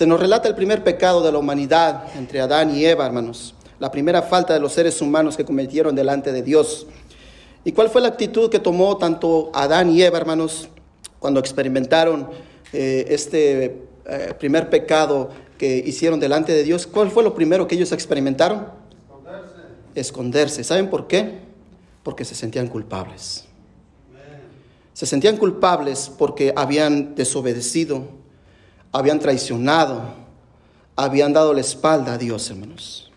Se nos relata el primer pecado de la humanidad entre Adán y Eva, hermanos. La primera falta de los seres humanos que cometieron delante de Dios. ¿Y cuál fue la actitud que tomó tanto Adán y Eva, hermanos, cuando experimentaron eh, este eh, primer pecado que hicieron delante de Dios? ¿Cuál fue lo primero que ellos experimentaron? Esconderse. Esconderse. ¿Saben por qué? Porque se sentían culpables. Se sentían culpables porque habían desobedecido, habían traicionado, habían dado la espalda a Dios, hermanos.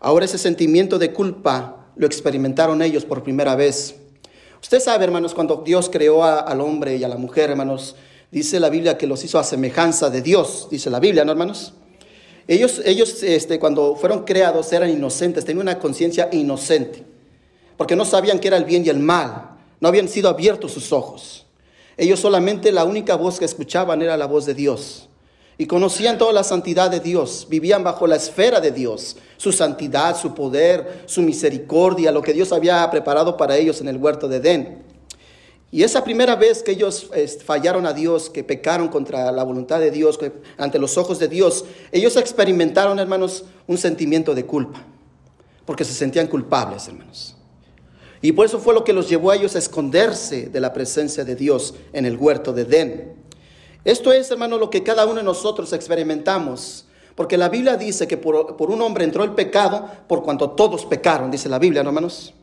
Ahora ese sentimiento de culpa lo experimentaron ellos por primera vez. Usted sabe, hermanos, cuando Dios creó al hombre y a la mujer, hermanos, dice la Biblia que los hizo a semejanza de Dios, dice la Biblia, ¿no, hermanos? Ellos, ellos este, cuando fueron creados eran inocentes, tenían una conciencia inocente, porque no sabían qué era el bien y el mal, no habían sido abiertos sus ojos. Ellos solamente la única voz que escuchaban era la voz de Dios. Y conocían toda la santidad de Dios, vivían bajo la esfera de Dios, su santidad, su poder, su misericordia, lo que Dios había preparado para ellos en el huerto de Edén. Y esa primera vez que ellos fallaron a Dios, que pecaron contra la voluntad de Dios, ante los ojos de Dios, ellos experimentaron, hermanos, un sentimiento de culpa, porque se sentían culpables, hermanos. Y por eso fue lo que los llevó a ellos a esconderse de la presencia de Dios en el huerto de Edén. Esto es, hermano, lo que cada uno de nosotros experimentamos. Porque la Biblia dice que por, un hombre entró el pecado por cuanto todos pecaron, dice la Biblia, hermanos.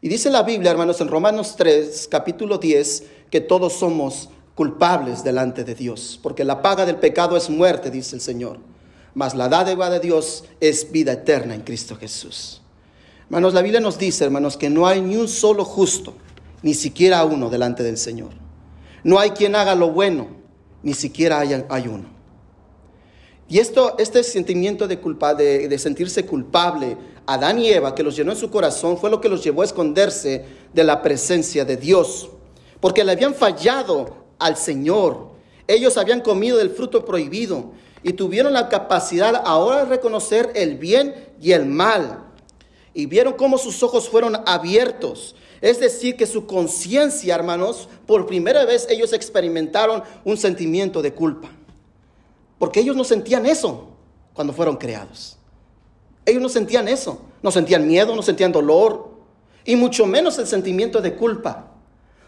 Y dice la Biblia, hermanos, en Romanos 3, capítulo 10, que todos somos culpables delante de Dios. Porque la paga del pecado es muerte, dice el Señor. Mas la dádiva de Dios es vida eterna en Cristo Jesús. Hermanos, la Biblia nos dice, hermanos, que no hay ni un solo justo, ni siquiera uno delante del Señor. No hay quien haga lo bueno, ni siquiera hay, hay uno. Y esto, este sentimiento de, culpa, de, de sentirse culpable, Adán y Eva, que los llenó en su corazón, fue lo que los llevó a esconderse de la presencia de Dios. Porque le habían fallado al Señor. Ellos habían comido del fruto prohibido y tuvieron la capacidad ahora de reconocer el bien y el mal y vieron cómo sus ojos fueron abiertos. Es decir, que su conciencia, hermanos, por primera vez ellos experimentaron un sentimiento de culpa. Porque ellos no sentían eso cuando fueron creados. Ellos no sentían eso. No sentían miedo, no sentían dolor. Y mucho menos el sentimiento de culpa.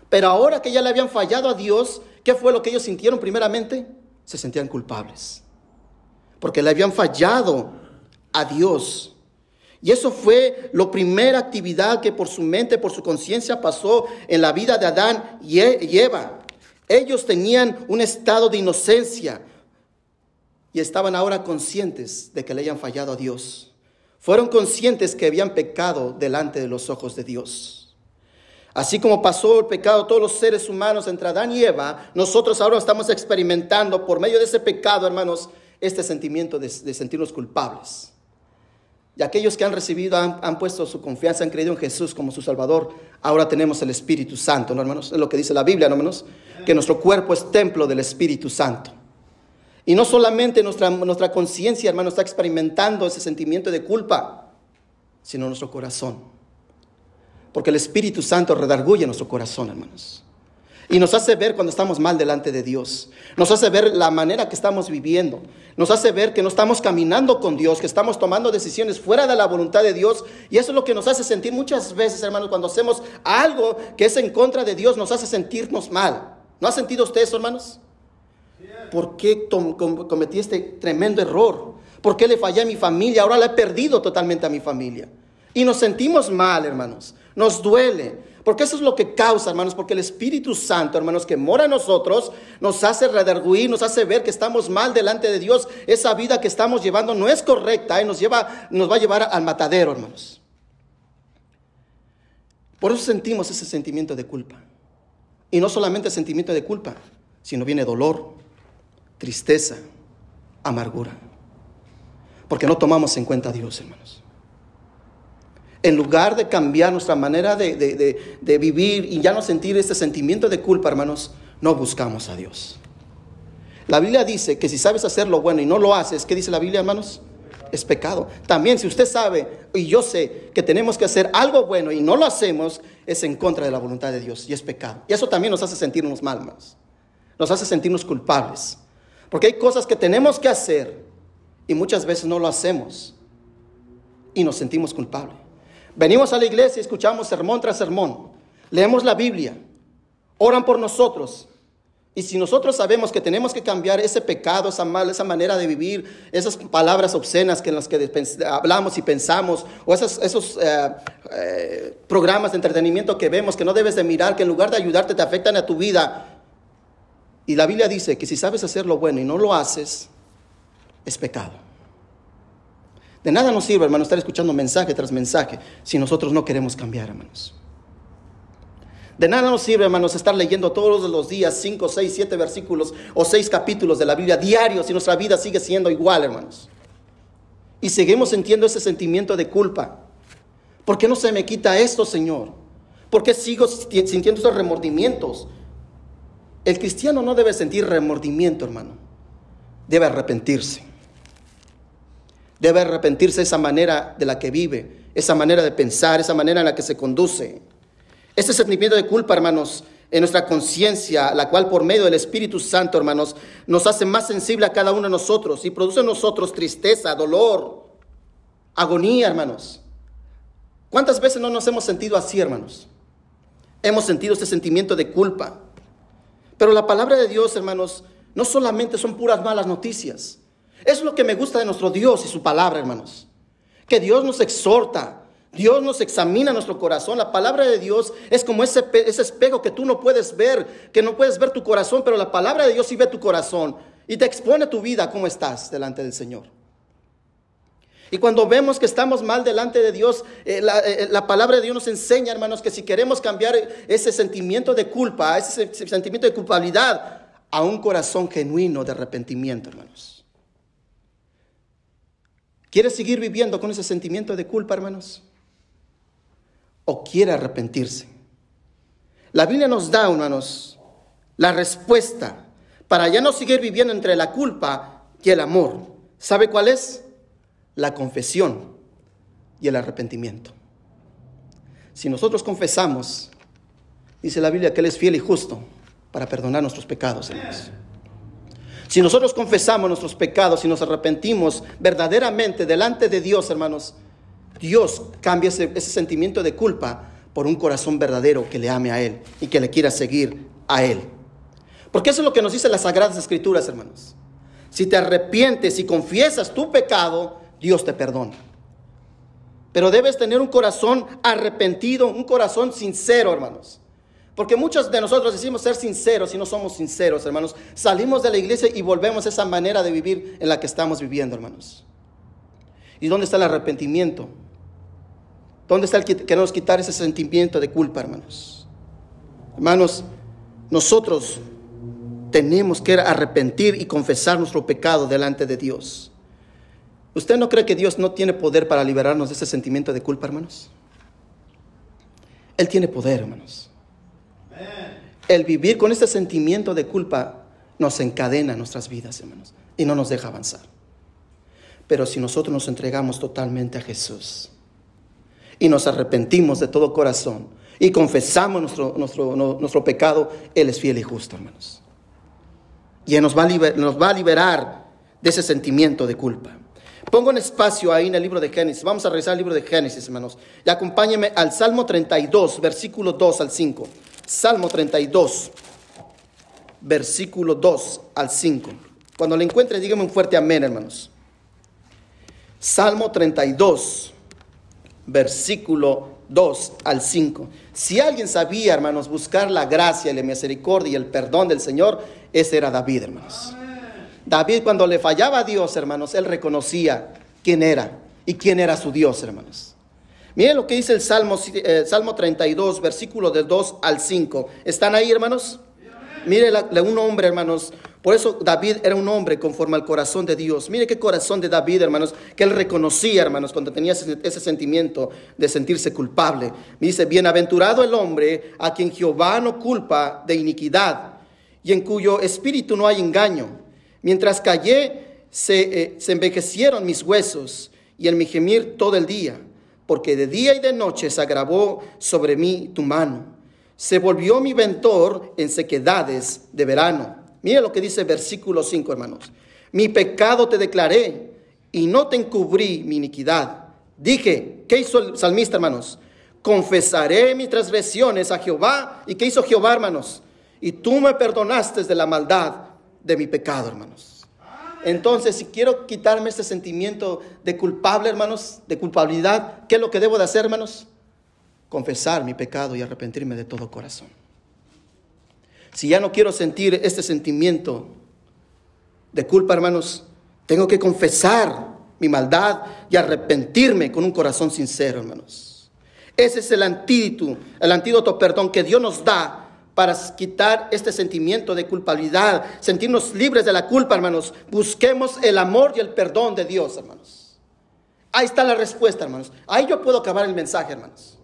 Pero ahora que ya le habían fallado a Dios, ¿qué fue lo que ellos sintieron primeramente? Se sentían culpables. Porque le habían fallado a Dios. Y eso fue la primera actividad que por su mente, por su conciencia pasó en la vida de Adán y Eva. Ellos tenían un estado de inocencia y estaban ahora conscientes de que le habían fallado a Dios. Fueron conscientes que habían pecado delante de los ojos de Dios. Así como pasó el pecado a todos los seres humanos entre Adán y Eva, nosotros ahora estamos experimentando por medio de ese pecado, hermanos, este sentimiento de, de sentirnos culpables. Y aquellos que han recibido, han, puesto su confianza, han creído en Jesús como su Salvador, ahora tenemos el Espíritu Santo, ¿no, hermanos? Es lo que dice la Biblia, ¿no, hermanos? Que nuestro cuerpo es templo del Espíritu Santo. Y no solamente nuestra, nuestra conciencia, hermano, está experimentando ese sentimiento de culpa, sino nuestro corazón. Porque el Espíritu Santo redarguye nuestro corazón, hermanos. Y nos hace ver cuando estamos mal delante de Dios. Nos hace ver la manera que estamos viviendo. Nos hace ver que no estamos caminando con Dios, que estamos tomando decisiones fuera de la voluntad de Dios. Y eso es lo que nos hace sentir muchas veces, hermanos, cuando hacemos algo que es en contra de Dios, nos hace sentirnos mal. ¿No ha sentido usted eso, hermanos? ¿Por qué cometí este tremendo error? ¿Por qué le fallé a mi familia? Ahora la he perdido totalmente a mi familia. Y nos sentimos mal, hermanos. Nos duele. Porque eso es lo que causa, hermanos, porque el Espíritu Santo, hermanos, que mora en nosotros, nos hace redarguir, nos hace ver que estamos mal delante de Dios. Esa vida que estamos llevando no es correcta y nos, lleva, nos va a llevar al matadero, hermanos. Por eso sentimos ese sentimiento de culpa. Y no solamente sentimiento de culpa, sino viene dolor, tristeza, amargura. Porque no tomamos en cuenta a Dios, hermanos. En lugar de cambiar nuestra manera de, vivir y ya no sentir este sentimiento de culpa, hermanos, no buscamos a Dios. La Biblia dice que si sabes hacer lo bueno y no lo haces, ¿qué dice la Biblia, hermanos? Es pecado. También si usted sabe y yo sé que tenemos que hacer algo bueno y no lo hacemos, es en contra de la voluntad de Dios y es pecado. Y eso también nos hace sentirnos mal, hermanos. Nos hace sentirnos culpables. Porque hay cosas que tenemos que hacer y muchas veces no lo hacemos y nos sentimos culpables. Venimos a la iglesia y escuchamos sermón tras sermón. Leemos la Biblia. Oran por nosotros. Y si nosotros sabemos que tenemos que cambiar ese pecado, esa, mal, esa manera de vivir, esas palabras obscenas que en las que hablamos y pensamos, o esos, eh, eh, programas de entretenimiento que vemos que no debes de mirar, que en lugar de ayudarte te afectan a tu vida. Y la Biblia dice que si sabes hacer lo bueno y no lo haces, es pecado. De nada nos sirve, hermano, estar escuchando mensaje tras mensaje si nosotros no queremos cambiar, hermanos. De nada nos sirve, hermanos, estar leyendo todos los días 5, 6, 7 versículos o 6 capítulos de la Biblia diarios si nuestra vida sigue siendo igual, hermanos. Y seguimos sintiendo ese sentimiento de culpa. ¿Por qué no se me quita esto, Señor? ¿Por qué sigo sintiendo esos remordimientos? El cristiano no debe sentir remordimiento, hermano. Debe arrepentirse. Debe arrepentirse esa manera de la que vive, esa manera de pensar, esa manera en la que se conduce. Este sentimiento de culpa, hermanos, en nuestra conciencia, la cual por medio del Espíritu Santo, hermanos, nos hace más sensible a cada uno de nosotros y produce en nosotros tristeza, dolor, agonía, hermanos. ¿Cuántas veces no nos hemos sentido así, hermanos? Hemos sentido este sentimiento de culpa. Pero la palabra de Dios, hermanos, no solamente son puras malas noticias. Es lo que me gusta de nuestro Dios y su palabra, hermanos. Que Dios nos exhorta, Dios nos examina nuestro corazón. La palabra de Dios es como ese, ese, espejo que tú no puedes ver, que no puedes ver tu corazón, pero la palabra de Dios sí ve tu corazón y te expone tu vida, cómo estás delante del Señor. Y cuando vemos que estamos mal delante de Dios, eh, la, eh, la, palabra de Dios nos enseña, hermanos, que si queremos cambiar ese sentimiento de culpa, ese sentimiento de culpabilidad, a un corazón genuino de arrepentimiento, hermanos. ¿Quiere seguir viviendo con ese sentimiento de culpa, hermanos? ¿O quiere arrepentirse? La Biblia nos da, hermanos, la respuesta para ya no seguir viviendo entre la culpa y el amor. ¿Sabe cuál es? La confesión y el arrepentimiento. Si nosotros confesamos, dice la Biblia que Él es fiel y justo para perdonar nuestros pecados, hermanos. Si nosotros confesamos nuestros pecados y nos arrepentimos verdaderamente delante de Dios, hermanos, Dios cambia ese, sentimiento de culpa por un corazón verdadero que le ame a Él y que le quiera seguir a Él. Porque eso es lo que nos dicen las Sagradas Escrituras, hermanos. Si te arrepientes y confiesas tu pecado, Dios te perdona. Pero debes tener un corazón arrepentido, un corazón sincero, hermanos. Porque muchos de nosotros decimos ser sinceros y no somos sinceros, hermanos. Salimos de la iglesia y volvemos a esa manera de vivir en la que estamos viviendo, hermanos. ¿Y dónde está el arrepentimiento? ¿Dónde está el que queremos quitar ese sentimiento de culpa, hermanos? Hermanos, nosotros tenemos que arrepentir y confesar nuestro pecado delante de Dios. ¿Usted no cree que Dios no tiene poder para liberarnos de ese sentimiento de culpa, hermanos? Él tiene poder, hermanos. El vivir con este sentimiento de culpa nos encadena en nuestras vidas, hermanos, y no nos deja avanzar. Pero si nosotros nos entregamos totalmente a Jesús y nos arrepentimos de todo corazón, y confesamos nuestro, nuestro, nuestro pecado, Él es fiel y justo, hermanos. Y Él nos va, a nos va a liberar de ese sentimiento de culpa. Pongo un espacio ahí en el libro de Génesis. Vamos a revisar el libro de Génesis, hermanos. Y acompáñenme al Salmo 32, versículo 2 al 5. Salmo 32, versículo 2 al 5. Cuando lo encuentre, dígame un fuerte amén, hermanos. Salmo 32, versículo 2 al 5. Si alguien sabía, hermanos, buscar la gracia, la misericordia y el perdón del Señor, ese era David, hermanos. David cuando le fallaba a Dios, hermanos, él reconocía quién era y quién era su Dios, hermanos. Miren lo que dice el Salmo, eh, Salmo 32, versículo del 2 al 5. ¿Están ahí, hermanos? Mire un hombre, hermanos. Por eso David era un hombre conforme al corazón de Dios. Mire qué corazón de David, hermanos, que él reconocía, hermanos, cuando tenía ese, sentimiento de sentirse culpable. Dice, bienaventurado el hombre a quien Jehová no culpa de iniquidad y en cuyo espíritu no hay engaño. Mientras callé, se, eh, se envejecieron mis huesos y en mi gemir todo el día, porque de día y de noche se agravó sobre mí tu mano. Se volvió mi ventor en sequedades de verano. Mira lo que dice versículo 5, hermanos. Mi pecado te declaré y no te encubrí mi iniquidad. Dije, ¿qué hizo el salmista, hermanos? Confesaré mis transgresiones a Jehová. ¿Y qué hizo Jehová, hermanos? Y tú me perdonaste de la maldad de mi pecado, hermanos. Entonces, si quiero quitarme este sentimiento de culpable, hermanos, de culpabilidad, ¿qué es lo que debo de hacer, hermanos? Confesar mi pecado y arrepentirme de todo corazón. Si ya no quiero sentir este sentimiento de culpa, hermanos, tengo que confesar mi maldad y arrepentirme con un corazón sincero, hermanos. Ese es el antídoto, el antídoto, perdón, que Dios nos da para quitar este sentimiento de culpabilidad, sentirnos libres de la culpa, hermanos. Busquemos el amor y el perdón de Dios, hermanos. Ahí está la respuesta, hermanos. Ahí yo puedo acabar el mensaje, hermanos.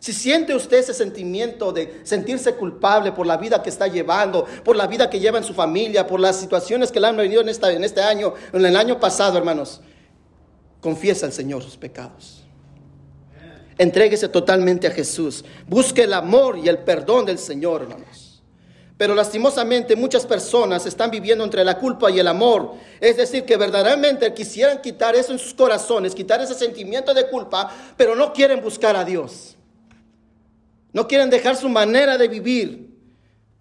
Si siente usted ese sentimiento de sentirse culpable por la vida que está llevando, por la vida que lleva en su familia, por las situaciones que le han venido en, en este año, en el año pasado, hermanos, confiesa al Señor sus pecados. Entréguese totalmente a Jesús. Busque el amor y el perdón del Señor, hermanos. Pero lastimosamente muchas personas están viviendo entre la culpa y el amor. Es decir, que verdaderamente quisieran quitar eso en sus corazones, quitar ese sentimiento de culpa, pero no quieren buscar a Dios. No quieren dejar su manera de vivir.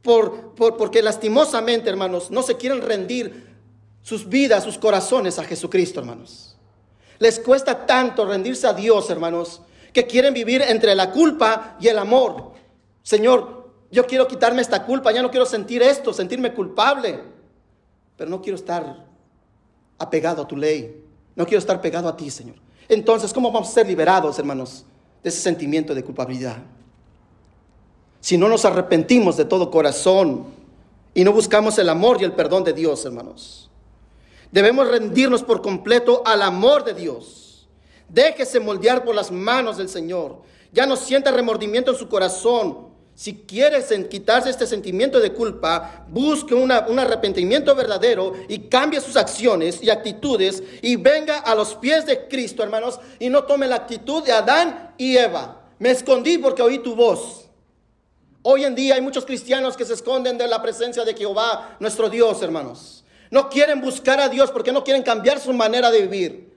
Por, porque lastimosamente, hermanos, no se quieren rendir sus vidas, sus corazones a Jesucristo, hermanos. Les cuesta tanto rendirse a Dios, hermanos, que quieren vivir entre la culpa y el amor. Señor, yo quiero quitarme esta culpa, ya no quiero sentir esto, sentirme culpable, pero no quiero estar apegado a tu ley, no quiero estar pegado a ti, Señor. Entonces, ¿cómo vamos a ser liberados, hermanos, de ese sentimiento de culpabilidad? Si no nos arrepentimos de todo corazón y no buscamos el amor y el perdón de Dios, hermanos. Debemos rendirnos por completo al amor de Dios Déjese moldear por las manos del Señor. Ya no sienta remordimiento en su corazón. Si quiere quitarse este sentimiento de culpa, busque un arrepentimiento verdadero y cambie sus acciones y actitudes y venga a los pies de Cristo, hermanos, y no tome la actitud de Adán y Eva. Me escondí porque oí tu voz. Hoy en día hay muchos cristianos que se esconden de la presencia de Jehová, nuestro Dios, hermanos. No quieren buscar a Dios porque no quieren cambiar su manera de vivir.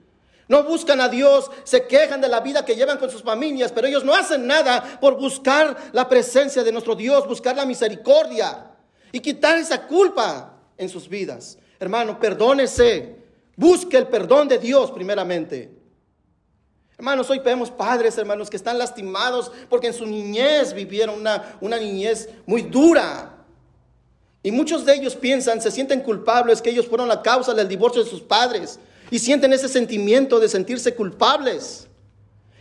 No buscan a Dios, se quejan de la vida que llevan con sus familias, pero ellos no hacen nada por buscar la presencia de nuestro Dios, buscar la misericordia y quitar esa culpa en sus vidas. Hermano, perdónese, busque el perdón de Dios primeramente. Hermanos, hoy vemos padres, hermanos, que están lastimados porque en su niñez vivieron una, una niñez muy dura. Y muchos de ellos piensan, se sienten culpables que ellos fueron la causa del divorcio de sus padres y sienten ese sentimiento de sentirse culpables.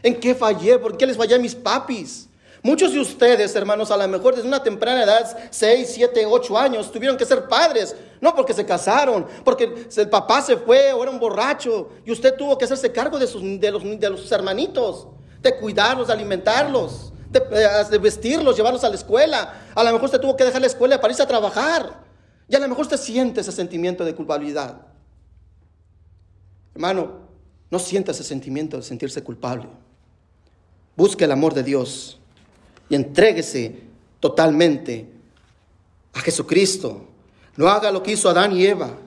¿En qué fallé? ¿Por qué les fallé a mis papis? Muchos de ustedes, hermanos, a lo mejor desde una temprana edad, 6, 7, 8 años, tuvieron que ser padres. No porque se casaron, porque el papá se fue o era un borracho y usted tuvo que hacerse cargo de sus, de los, de los hermanitos, de cuidarlos, de alimentarlos, de, eh, de, vestirlos, llevarlos a la escuela. A lo mejor usted tuvo que dejar la escuela para irse a trabajar. Y a lo mejor usted siente ese sentimiento de culpabilidad. Hermano, no sienta ese sentimiento de sentirse culpable. Busque el amor de Dios. y entréguese totalmente a Jesucristo. No haga lo que hizo Adán y Eva,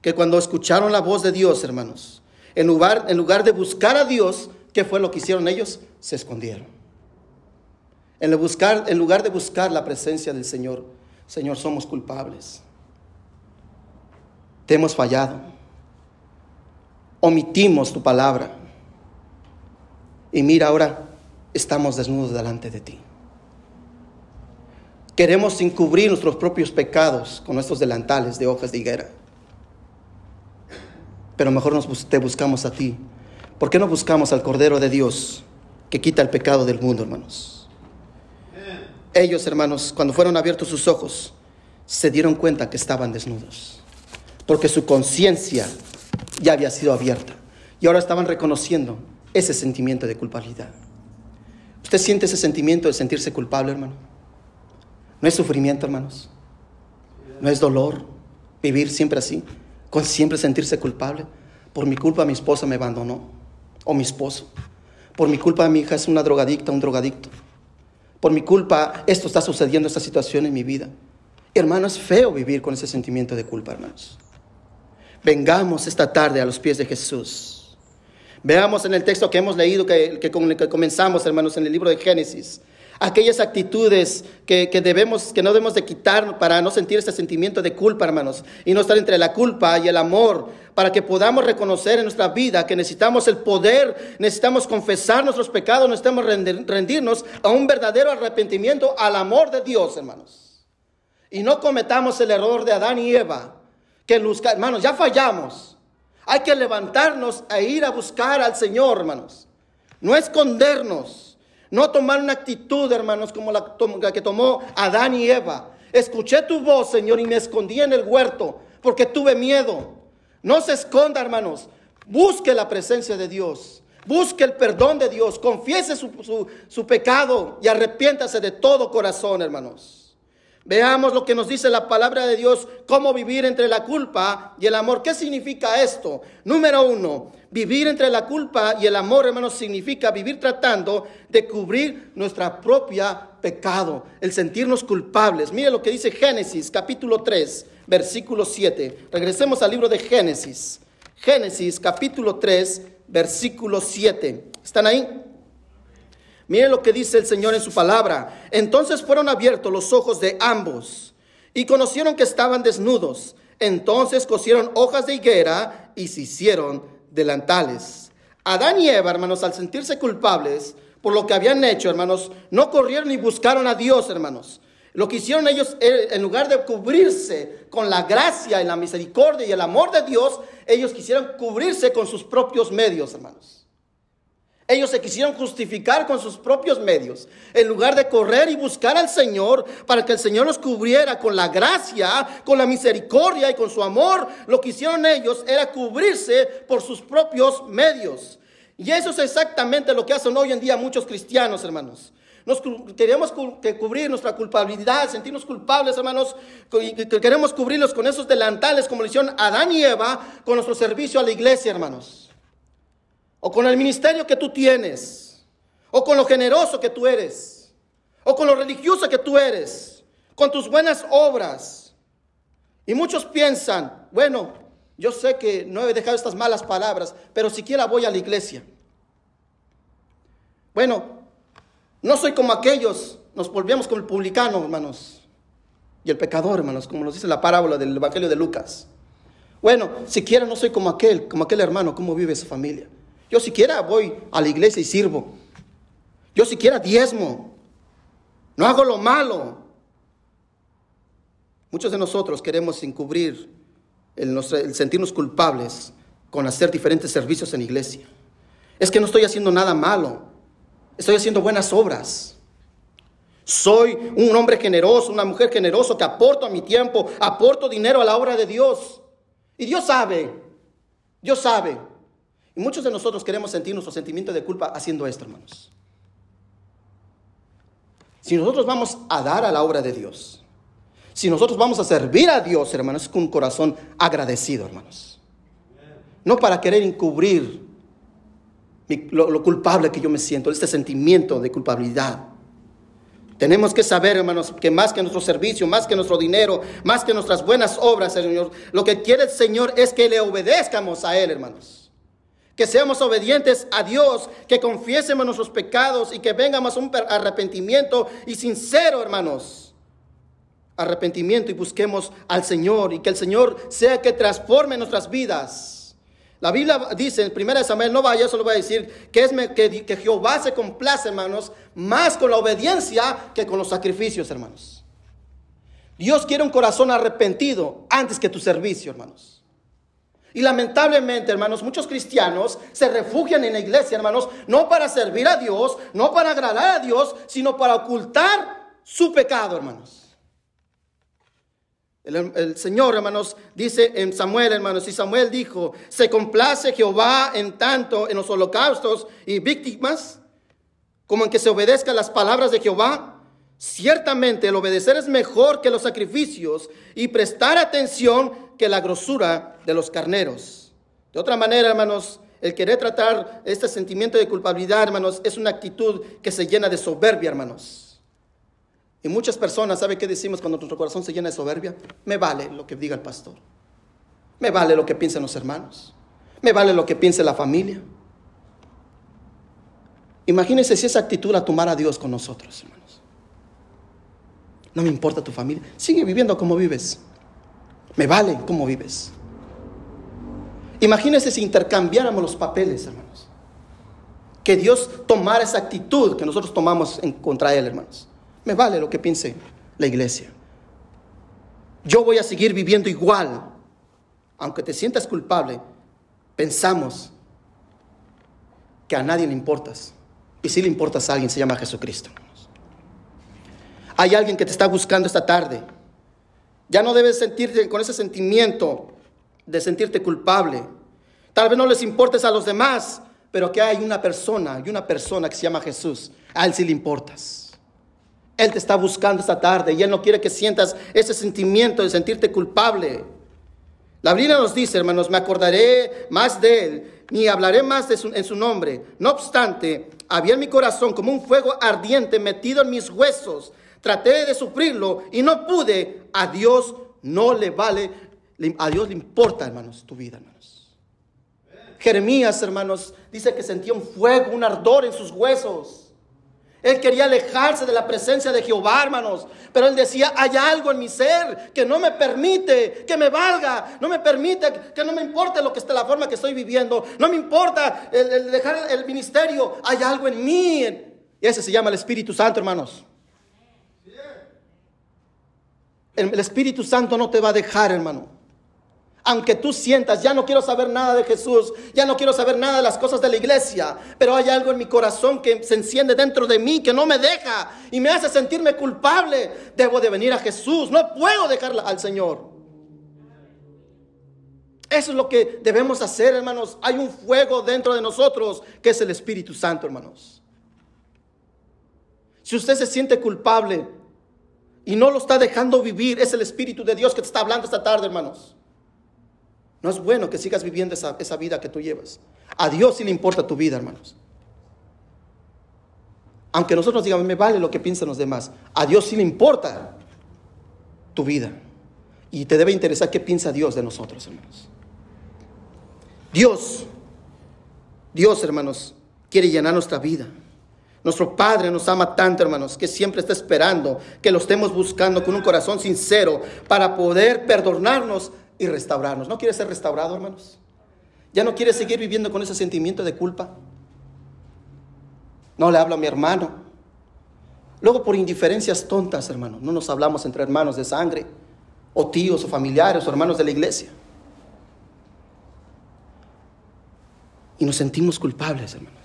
que cuando escucharon la voz de Dios, hermanos, en lugar, en lugar de buscar a Dios, ¿qué fue lo que hicieron ellos? Se escondieron. En, en lugar de buscar la presencia del Señor, Señor, somos culpables. Te hemos fallado. Omitimos tu palabra. Y mira, ahora estamos desnudos delante de ti. Queremos encubrir nuestros propios pecados con nuestros delantales de hojas de higuera. Pero mejor nos, te buscamos a ti. ¿Por qué no buscamos al Cordero de Dios que quita el pecado del mundo, hermanos? Ellos, hermanos, cuando fueron abiertos sus ojos, se dieron cuenta que estaban desnudos. Porque su conciencia ya había sido abierta. Y ahora estaban reconociendo ese sentimiento de culpabilidad. ¿Usted siente ese sentimiento de sentirse culpable, hermano? No es sufrimiento, hermanos. No es dolor vivir siempre así, con siempre sentirse culpable. Por mi culpa mi esposa me abandonó, o mi esposo. Por mi culpa mi hija es una drogadicta, un drogadicto. Por mi culpa esto está sucediendo, esta situación en mi vida. Hermano, es feo vivir con ese sentimiento de culpa, hermanos. Vengamos esta tarde a los pies de Jesús Veamos en el texto que hemos leído, que, que, que comenzamos, hermanos, en el libro de Génesis, aquellas actitudes que, debemos, que no debemos de quitar para no sentir ese sentimiento de culpa, hermanos, y no estar entre la culpa y el amor, para que podamos reconocer en nuestra vida que necesitamos el poder, necesitamos confesar nuestros pecados, necesitamos rendirnos a un verdadero arrepentimiento al amor de Dios, hermanos. Y no cometamos el error de Adán y Eva, que, hermanos, ya fallamos. Hay que levantarnos e ir a buscar al Señor, hermanos. No escondernos. No tomar una actitud, hermanos, como la, que tomó Adán y Eva. Escuché tu voz, Señor, y me escondí en el huerto porque tuve miedo. No se esconda, hermanos. Busque la presencia de Dios. Busque el perdón de Dios. Confiese su, su pecado y arrepiéntase de todo corazón, hermanos. Veamos lo que nos dice la palabra de Dios, cómo vivir entre la culpa y el amor. ¿Qué significa esto? Número uno, vivir entre la culpa y el amor, hermanos, significa vivir tratando de cubrir nuestra propia pecado, el sentirnos culpables. Mire lo que dice Génesis, capítulo 3, versículo 7. Regresemos al libro de Génesis. Génesis, capítulo 3, versículo 7. ¿Están ahí? Mire lo que dice el Señor en su palabra. Entonces fueron abiertos los ojos de ambos y conocieron que estaban desnudos. Entonces cosieron hojas de higuera y se hicieron delantales. Adán y Eva, hermanos, al sentirse culpables por lo que habían hecho, hermanos, no corrieron ni buscaron a Dios, hermanos. Lo que hicieron ellos, en lugar de cubrirse con la gracia y la misericordia y el amor de Dios, ellos quisieron cubrirse con sus propios medios, hermanos. Ellos se quisieron justificar con sus propios medios, en lugar de correr y buscar al Señor para que el Señor los cubriera con la gracia, con la misericordia y con su amor. Lo que hicieron ellos era cubrirse por sus propios medios. Y eso es exactamente lo que hacen hoy en día muchos cristianos, hermanos. Nos queremos cubrir nuestra culpabilidad, sentirnos culpables, hermanos. Queremos cubrirlos con esos delantales, como le hicieron Adán y Eva, con nuestro servicio a la iglesia, hermanos o con el ministerio que tú tienes, o con lo generoso que tú eres, o con lo religioso que tú eres, con tus buenas obras. Y muchos piensan, bueno, yo sé que no he dejado estas malas palabras, pero siquiera voy a la iglesia. Bueno, no soy como aquellos, nos volvíamos como el publicano, hermanos, y el pecador, hermanos, como nos dice la parábola del Evangelio de Lucas. Bueno, siquiera no soy como aquel, como aquel hermano, cómo vive su familia. Yo siquiera voy a la iglesia y sirvo. Yo siquiera diezmo. No hago lo malo. Muchos de nosotros queremos encubrir el, sentirnos culpables con hacer diferentes servicios en la iglesia. Es que no estoy haciendo nada malo. Estoy haciendo buenas obras. Soy un hombre generoso, una mujer generosa que aporto a mi tiempo, aporto dinero a la obra de Dios. Y Dios sabe, Dios sabe. Y muchos de nosotros queremos sentir nuestro sentimiento de culpa haciendo esto, hermanos. Si nosotros vamos a dar a la obra de Dios, si nosotros vamos a servir a Dios, hermanos, con un corazón agradecido, hermanos. No para querer encubrir lo, lo culpable que yo me siento, este sentimiento de culpabilidad. Tenemos que saber, hermanos, que más que nuestro servicio, más que nuestro dinero, más que nuestras buenas obras, Señor, lo que quiere el Señor es que le obedezcamos a Él, hermanos. Que seamos obedientes a Dios, que confiésemos nuestros pecados y que vengamos un arrepentimiento y sincero, hermanos. Arrepentimiento y busquemos al Señor y que el Señor sea que transforme nuestras vidas. La Biblia dice en 1 Samuel, no vaya, solo voy a decir que, es, que, que Jehová se complace, hermanos, más con la obediencia que con los sacrificios, hermanos. Dios quiere un corazón arrepentido antes que tu servicio, hermanos. Y lamentablemente, hermanos, muchos cristianos se refugian en la iglesia, hermanos, no para servir a Dios, no para agradar a Dios, sino para ocultar su pecado, hermanos. El, Señor, hermanos, dice en Samuel, hermanos, y Samuel dijo, se complace Jehová en tanto en los holocaustos y víctimas, como en que se obedezcan las palabras de Jehová. Ciertamente el obedecer es mejor que los sacrificios y prestar atención que la grosura de los carneros. De otra manera, hermanos, el querer tratar este sentimiento de culpabilidad, hermanos, es una actitud que se llena de soberbia, hermanos. Y muchas personas, ¿sabe qué decimos cuando nuestro corazón se llena de soberbia? Me vale lo que diga el pastor. Me vale lo que piensen los hermanos. Me vale lo que piense la familia. Imagínense si esa actitud la tomara Dios con nosotros, hermanos. No me importa tu familia. Sigue viviendo como vives. Me vale cómo vives. Imagínense si intercambiáramos los papeles, hermanos. Que Dios tomara esa actitud que nosotros tomamos en contra Él, hermanos. Me vale lo que piense la iglesia. Yo voy a seguir viviendo igual. Aunque te sientas culpable, pensamos que a nadie le importas. Y si le importas a alguien, se llama Jesucristo. Hay alguien que te está buscando esta tarde. Ya no debes sentirte con ese sentimiento de sentirte culpable. Tal vez no les importes a los demás, pero que hay una persona y una persona que se llama Jesús. A él sí le importas. Él te está buscando esta tarde y Él no quiere que sientas ese sentimiento de sentirte culpable. La Biblia nos dice, hermanos, me acordaré más de Él, ni hablaré más de en su nombre. No obstante, había en mi corazón como un fuego ardiente metido en mis huesos. Traté de sufrirlo y no pude. A Dios no le vale, a Dios le importa, hermanos, tu vida, hermanos. Jeremías, hermanos, dice que sentía un fuego, un ardor en sus huesos. Él quería alejarse de la presencia de Jehová, hermanos. Pero él decía, hay algo en mi ser que no me permite que me valga. No me permite, que no me importe lo que esté la forma que estoy viviendo. No me importa el, dejar el ministerio. Hay algo en mí. Y ese se llama el Espíritu Santo, hermanos. El Espíritu Santo no te va a dejar, hermano. Aunque tú sientas, ya no quiero saber nada de Jesús, ya no quiero saber nada de las cosas de la iglesia, pero hay algo en mi corazón que se enciende dentro de mí, que no me deja y me hace sentirme culpable. Debo de venir a Jesús, no puedo dejarla al Señor. Eso es lo que debemos hacer, hermanos. Hay un fuego dentro de nosotros que es el Espíritu Santo, hermanos. Si usted se siente culpable y no lo está dejando vivir, es el Espíritu de Dios que te está hablando esta tarde, hermanos. No es bueno que sigas viviendo esa, vida que tú llevas. A Dios sí le importa tu vida, hermanos. Aunque nosotros digamos, me vale lo que piensan los demás, a Dios sí le importa tu vida. Y te debe interesar qué piensa Dios de nosotros, hermanos. Dios, Dios, hermanos, quiere llenar nuestra vida. Nuestro Padre nos ama tanto, hermanos, que siempre está esperando que lo estemos buscando con un corazón sincero para poder perdonarnos y restaurarnos. ¿No quiere ser restaurado, hermanos? ¿Ya no quiere seguir viviendo con ese sentimiento de culpa? No le hablo a mi hermano. Luego por indiferencias tontas, hermanos, no nos hablamos entre hermanos de sangre, o tíos, o familiares, o hermanos de la iglesia. Y nos sentimos culpables, hermanos.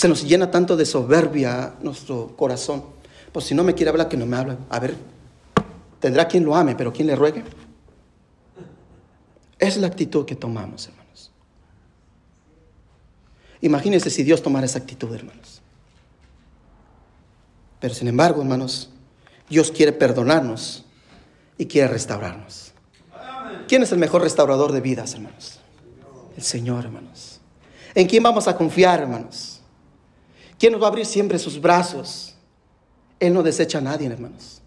Se nos llena tanto de soberbia nuestro corazón. Pues si no me quiere hablar, que no me hable. A ver, tendrá quien lo ame, pero quien le ruegue. Es la actitud que tomamos, hermanos. Imagínense si Dios tomara esa actitud, hermanos. Pero sin embargo, hermanos, Dios quiere perdonarnos y quiere restaurarnos. ¿Quién es el mejor restaurador de vidas, hermanos? El Señor, hermanos. ¿En quién vamos a confiar, hermanos? ¿Quién nos va a abrir siempre sus brazos? Él no desecha a nadie, hermanos.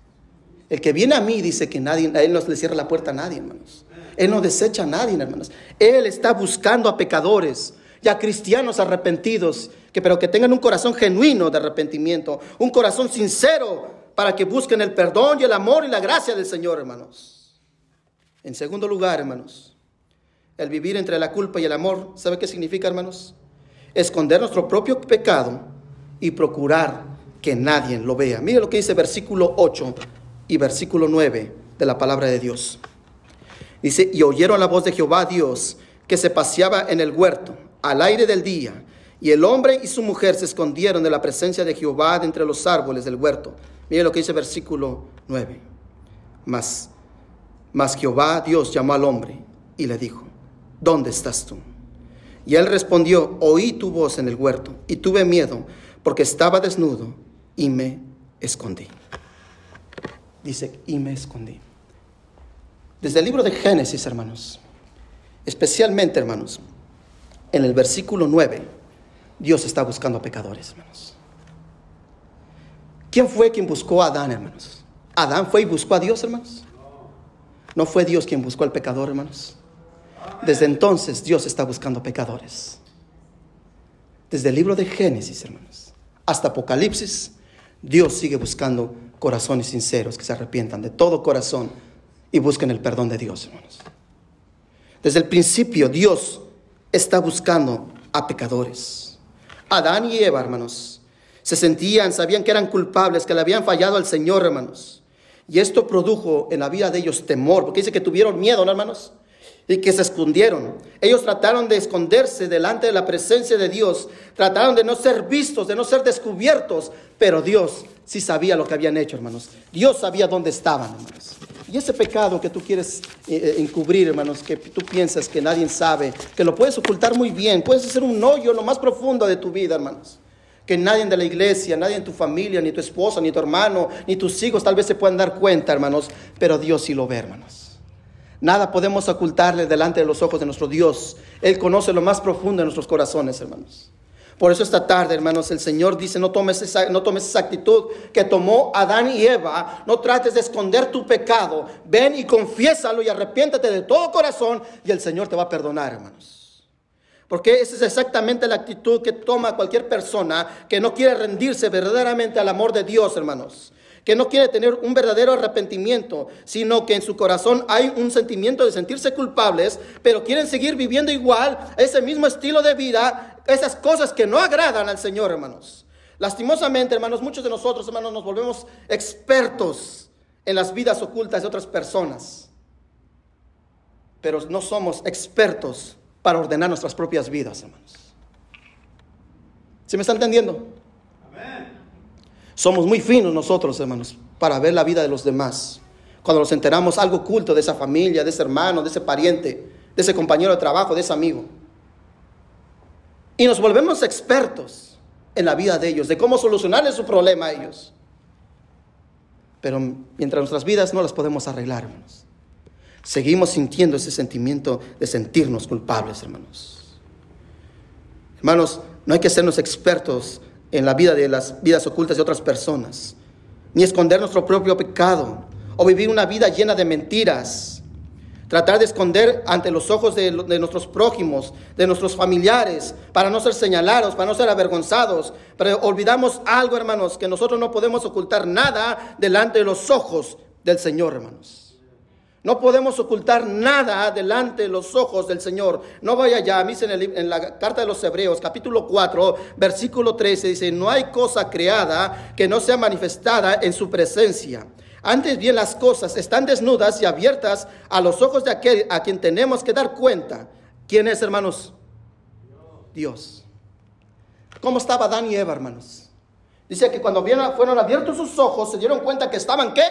El que viene a mí dice que nadie, a Él no le cierra la puerta a nadie, hermanos. Él no desecha a nadie, hermanos. Él está buscando a pecadores y a cristianos arrepentidos, que, pero que tengan un corazón genuino de arrepentimiento, un corazón sincero para que busquen el perdón y el amor y la gracia del Señor, hermanos. En segundo lugar, hermanos, el vivir entre la culpa y el amor, ¿sabe qué significa, hermanos? Esconder nuestro propio pecado y procurar que nadie lo vea. Mire lo que dice versículo 8 y versículo 9 de la palabra de Dios. Dice, y oyeron la voz de Jehová Dios que se paseaba en el huerto al aire del día, y el hombre y su mujer se escondieron de la presencia de Jehová de entre los árboles del huerto. Mire lo que dice versículo 9. Mas, mas Jehová Dios llamó al hombre y le dijo, ¿dónde estás tú? Y él respondió, oí tu voz en el huerto y tuve miedo porque estaba desnudo y me escondí. Dice, y me escondí. Desde el libro de Génesis, hermanos, especialmente, hermanos, en el versículo 9, Dios está buscando a pecadores, hermanos. ¿Quién fue quien buscó a Adán, hermanos? ¿Adán fue y buscó a Dios, hermanos? No fue Dios quien buscó al pecador, hermanos. Desde entonces Dios está buscando pecadores. Desde el libro de Génesis, hermanos, hasta Apocalipsis, Dios sigue buscando corazones sinceros que se arrepientan de todo corazón y busquen el perdón de Dios, hermanos. Desde el principio Dios está buscando a pecadores. Adán y Eva, hermanos, se sentían, sabían que eran culpables, que le habían fallado al Señor, hermanos. Y esto produjo en la vida de ellos temor, porque dice que tuvieron miedo, ¿no, hermanos? Y que se escondieron. Ellos trataron de esconderse delante de la presencia de Dios. Trataron de no ser vistos, de no ser descubiertos. Pero Dios sí sabía lo que habían hecho, hermanos. Dios sabía dónde estaban, hermanos. Y ese pecado que tú quieres eh, eh, encubrir, hermanos, que tú piensas que nadie sabe, que lo puedes ocultar muy bien, puedes hacer un hoyo lo más profundo de tu vida, hermanos. Que nadie de la iglesia, nadie en tu familia, ni tu esposa, ni tu hermano, ni tus hijos tal vez se puedan dar cuenta, hermanos, pero Dios sí lo ve, hermanos. Nada podemos ocultarle delante de los ojos de nuestro Dios. Él conoce lo más profundo de nuestros corazones, hermanos. Por eso esta tarde, hermanos, el Señor dice, no tomes, esa, no tomes esa actitud que tomó Adán y Eva, no trates de esconder tu pecado, ven y confiésalo y arrepiéntate de todo corazón y el Señor te va a perdonar, hermanos. Porque esa es exactamente la actitud que toma cualquier persona que no quiere rendirse verdaderamente al amor de Dios, hermanos que no quiere tener un verdadero arrepentimiento, sino que en su corazón hay un sentimiento de sentirse culpables, pero quieren seguir viviendo igual ese mismo estilo de vida, esas cosas que no agradan al Señor, hermanos. Lastimosamente, hermanos, muchos de nosotros, hermanos, nos volvemos expertos en las vidas ocultas de otras personas, pero no somos expertos para ordenar nuestras propias vidas, hermanos. ¿Se me está entendiendo? Somos muy finos nosotros, hermanos, para ver la vida de los demás. Cuando nos enteramos algo oculto de esa familia, de ese hermano, de ese pariente, de ese compañero de trabajo, de ese amigo. Y nos volvemos expertos en la vida de ellos, de cómo solucionarle su problema a ellos. Pero mientras nuestras vidas no las podemos arreglar, hermanos, seguimos sintiendo ese sentimiento de sentirnos culpables, hermanos. Hermanos, no hay que sernos expertos en la vida de las vidas ocultas de otras personas, ni esconder nuestro propio pecado, o vivir una vida llena de mentiras. Tratar de esconder ante los ojos de, nuestros prójimos, de nuestros familiares, para no ser señalados, para no ser avergonzados. Pero olvidamos algo, hermanos, que nosotros no podemos ocultar nada delante de los ojos del Señor, hermanos. No podemos ocultar nada delante de los ojos del Señor. No vaya ya, a en, en, la carta de los Hebreos, capítulo 4, versículo 13, dice, no hay cosa creada que no sea manifestada en su presencia. Antes bien las cosas están desnudas y abiertas a los ojos de aquel a quien tenemos que dar cuenta. ¿Quién es, hermanos? Dios. ¿Cómo estaba Adán y Eva, hermanos? Dice que cuando fueron abiertos sus ojos se dieron cuenta que estaban ¿qué?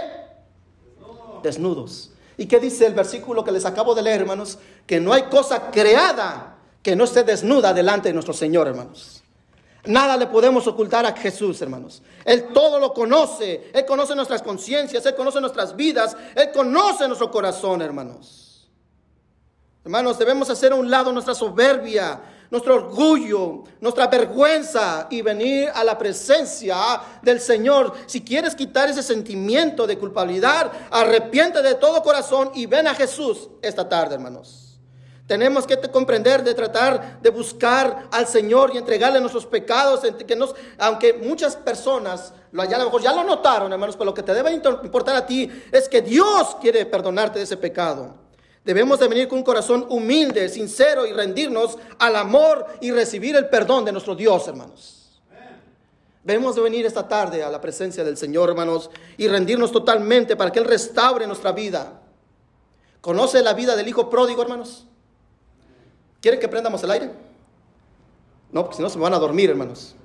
Desnudos. ¿Y qué dice el versículo que les acabo de leer, hermanos? Que no hay cosa creada que no esté desnuda delante de nuestro Señor, hermanos. Nada le podemos ocultar a Jesús, hermanos. Él todo lo conoce. Él conoce nuestras conciencias, Él conoce nuestras vidas, Él conoce nuestro corazón, hermanos. Hermanos, debemos hacer a un lado nuestra soberbia, nuestro orgullo, nuestra vergüenza y venir a la presencia del Señor. Si quieres quitar ese sentimiento de culpabilidad, arrepiente de todo corazón y ven a Jesús esta tarde, hermanos. Tenemos que comprender de tratar de buscar al Señor y entregarle nuestros pecados, aunque muchas personas lo, ya, lo ya lo notaron, hermanos, pero lo que te debe importar a ti es que Dios quiere perdonarte de ese pecado. Debemos de venir con un corazón humilde, sincero y rendirnos al amor y recibir el perdón de nuestro Dios, hermanos. Debemos de venir esta tarde a la presencia del Señor, hermanos, y rendirnos totalmente para que Él restaure nuestra vida. ¿Conoce la vida del Hijo pródigo, hermanos? ¿Quieren que prendamos el aire? No, porque si no se me van a dormir, hermanos.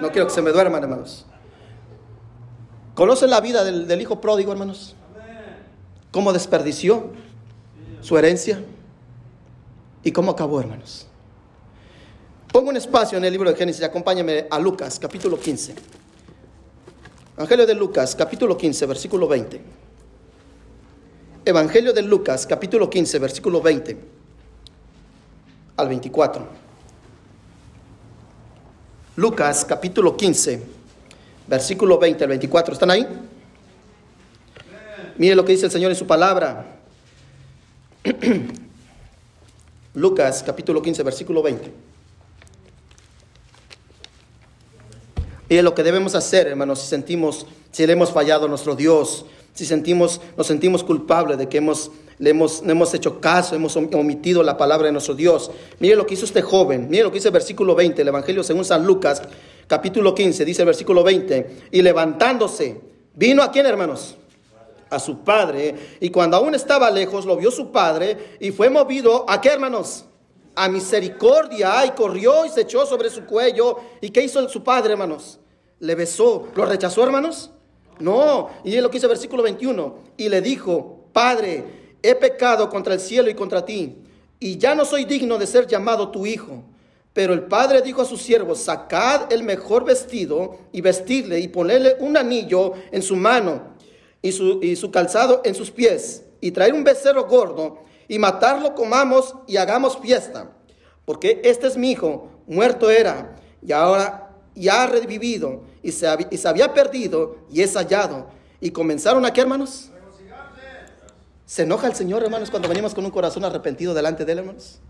No quiero que se me duerman, hermanos. ¿Conocen la vida del, del Hijo pródigo, hermanos? ¿Cómo desperdició? su herencia. ¿Y cómo acabó, hermanos? Pongo un espacio en el libro de Génesis, acompáñame a Lucas, capítulo 15. Evangelio de Lucas, capítulo 15, versículo 20. Evangelio de Lucas, capítulo 15, versículo 20 al 24. Lucas, capítulo 15, versículo 20 al 24. ¿Están ahí? Mire lo que dice el Señor en su palabra. Lucas capítulo 15, versículo 20. Mire lo que debemos hacer, hermanos, si sentimos, si le hemos fallado a nuestro Dios, si sentimos, nos sentimos culpables de que hemos, le hemos, no hemos hecho caso, hemos omitido la palabra de nuestro Dios. Mire lo que hizo este joven, mire lo que dice el versículo 20, el Evangelio según San Lucas, capítulo 15, dice el versículo 20, y levantándose, vino a quién, hermanos? A su padre, y cuando aún estaba lejos, lo vio su padre, y fue movido a qué, hermanos? A misericordia, y corrió y se echó sobre su cuello. ¿Y qué hizo su padre, hermanos? Le besó. ¿Lo rechazó, hermanos? No. Y es lo que dice el versículo 21. Y le dijo, Padre, he pecado contra el cielo y contra ti, y ya no soy digno de ser llamado tu hijo. Pero el padre dijo a sus siervos, sacad el mejor vestido y vestidle y ponerle un anillo en su mano y su, calzado en sus pies, y traer un becerro gordo, y matarlo, comamos y hagamos fiesta. Porque este es mi hijo, muerto era, y ahora ya ha revivido, y se, había, y se había perdido, y es hallado. Y comenzaron aquí, hermanos. Se enoja el Señor, hermanos, cuando venimos con un corazón arrepentido delante de él, hermanos.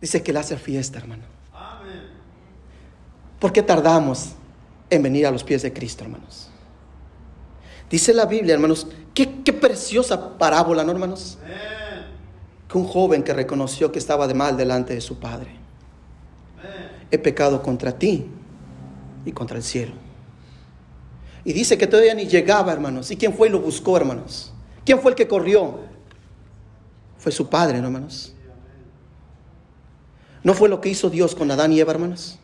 Dice que le hace fiesta, hermano. ¿Por qué tardamos en venir a los pies de Cristo, hermanos? Dice la Biblia, hermanos, qué, preciosa parábola, ¿no, hermanos? Que un joven que reconoció que estaba de mal delante de su padre. He pecado contra ti y contra el cielo. Y dice que todavía ni llegaba, hermanos. ¿Y quién fue y lo buscó, hermanos? ¿Quién fue el que corrió? Fue su padre, ¿no, hermanos? ¿No fue lo que hizo Dios con Adán y Eva, hermanos?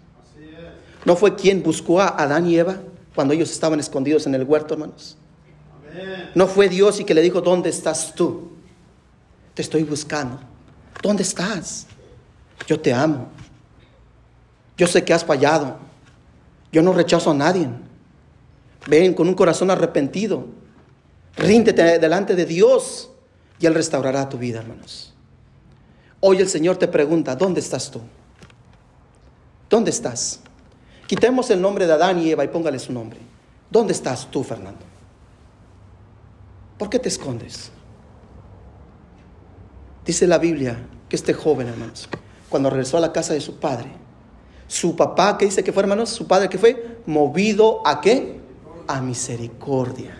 ¿No fue quien buscó a Adán y Eva cuando ellos estaban escondidos en el huerto, hermanos? No fue Dios y que le dijo, ¿dónde estás tú? Te estoy buscando. ¿Dónde estás? Yo te amo. Yo sé que has fallado. Yo no rechazo a nadie. Ven con un corazón arrepentido. Ríndete delante de Dios y Él restaurará tu vida, hermanos. Hoy el Señor te pregunta, ¿dónde estás tú? ¿Dónde estás? Quitemos el nombre de Adán y Eva y póngale su nombre. ¿Dónde estás tú, Fernando? ¿Por qué te escondes? Dice la Biblia que este joven, hermanos, cuando regresó a la casa de su padre, su papá, ¿qué dice que fue, hermanos? Su padre, que fue? Movido a qué? A misericordia.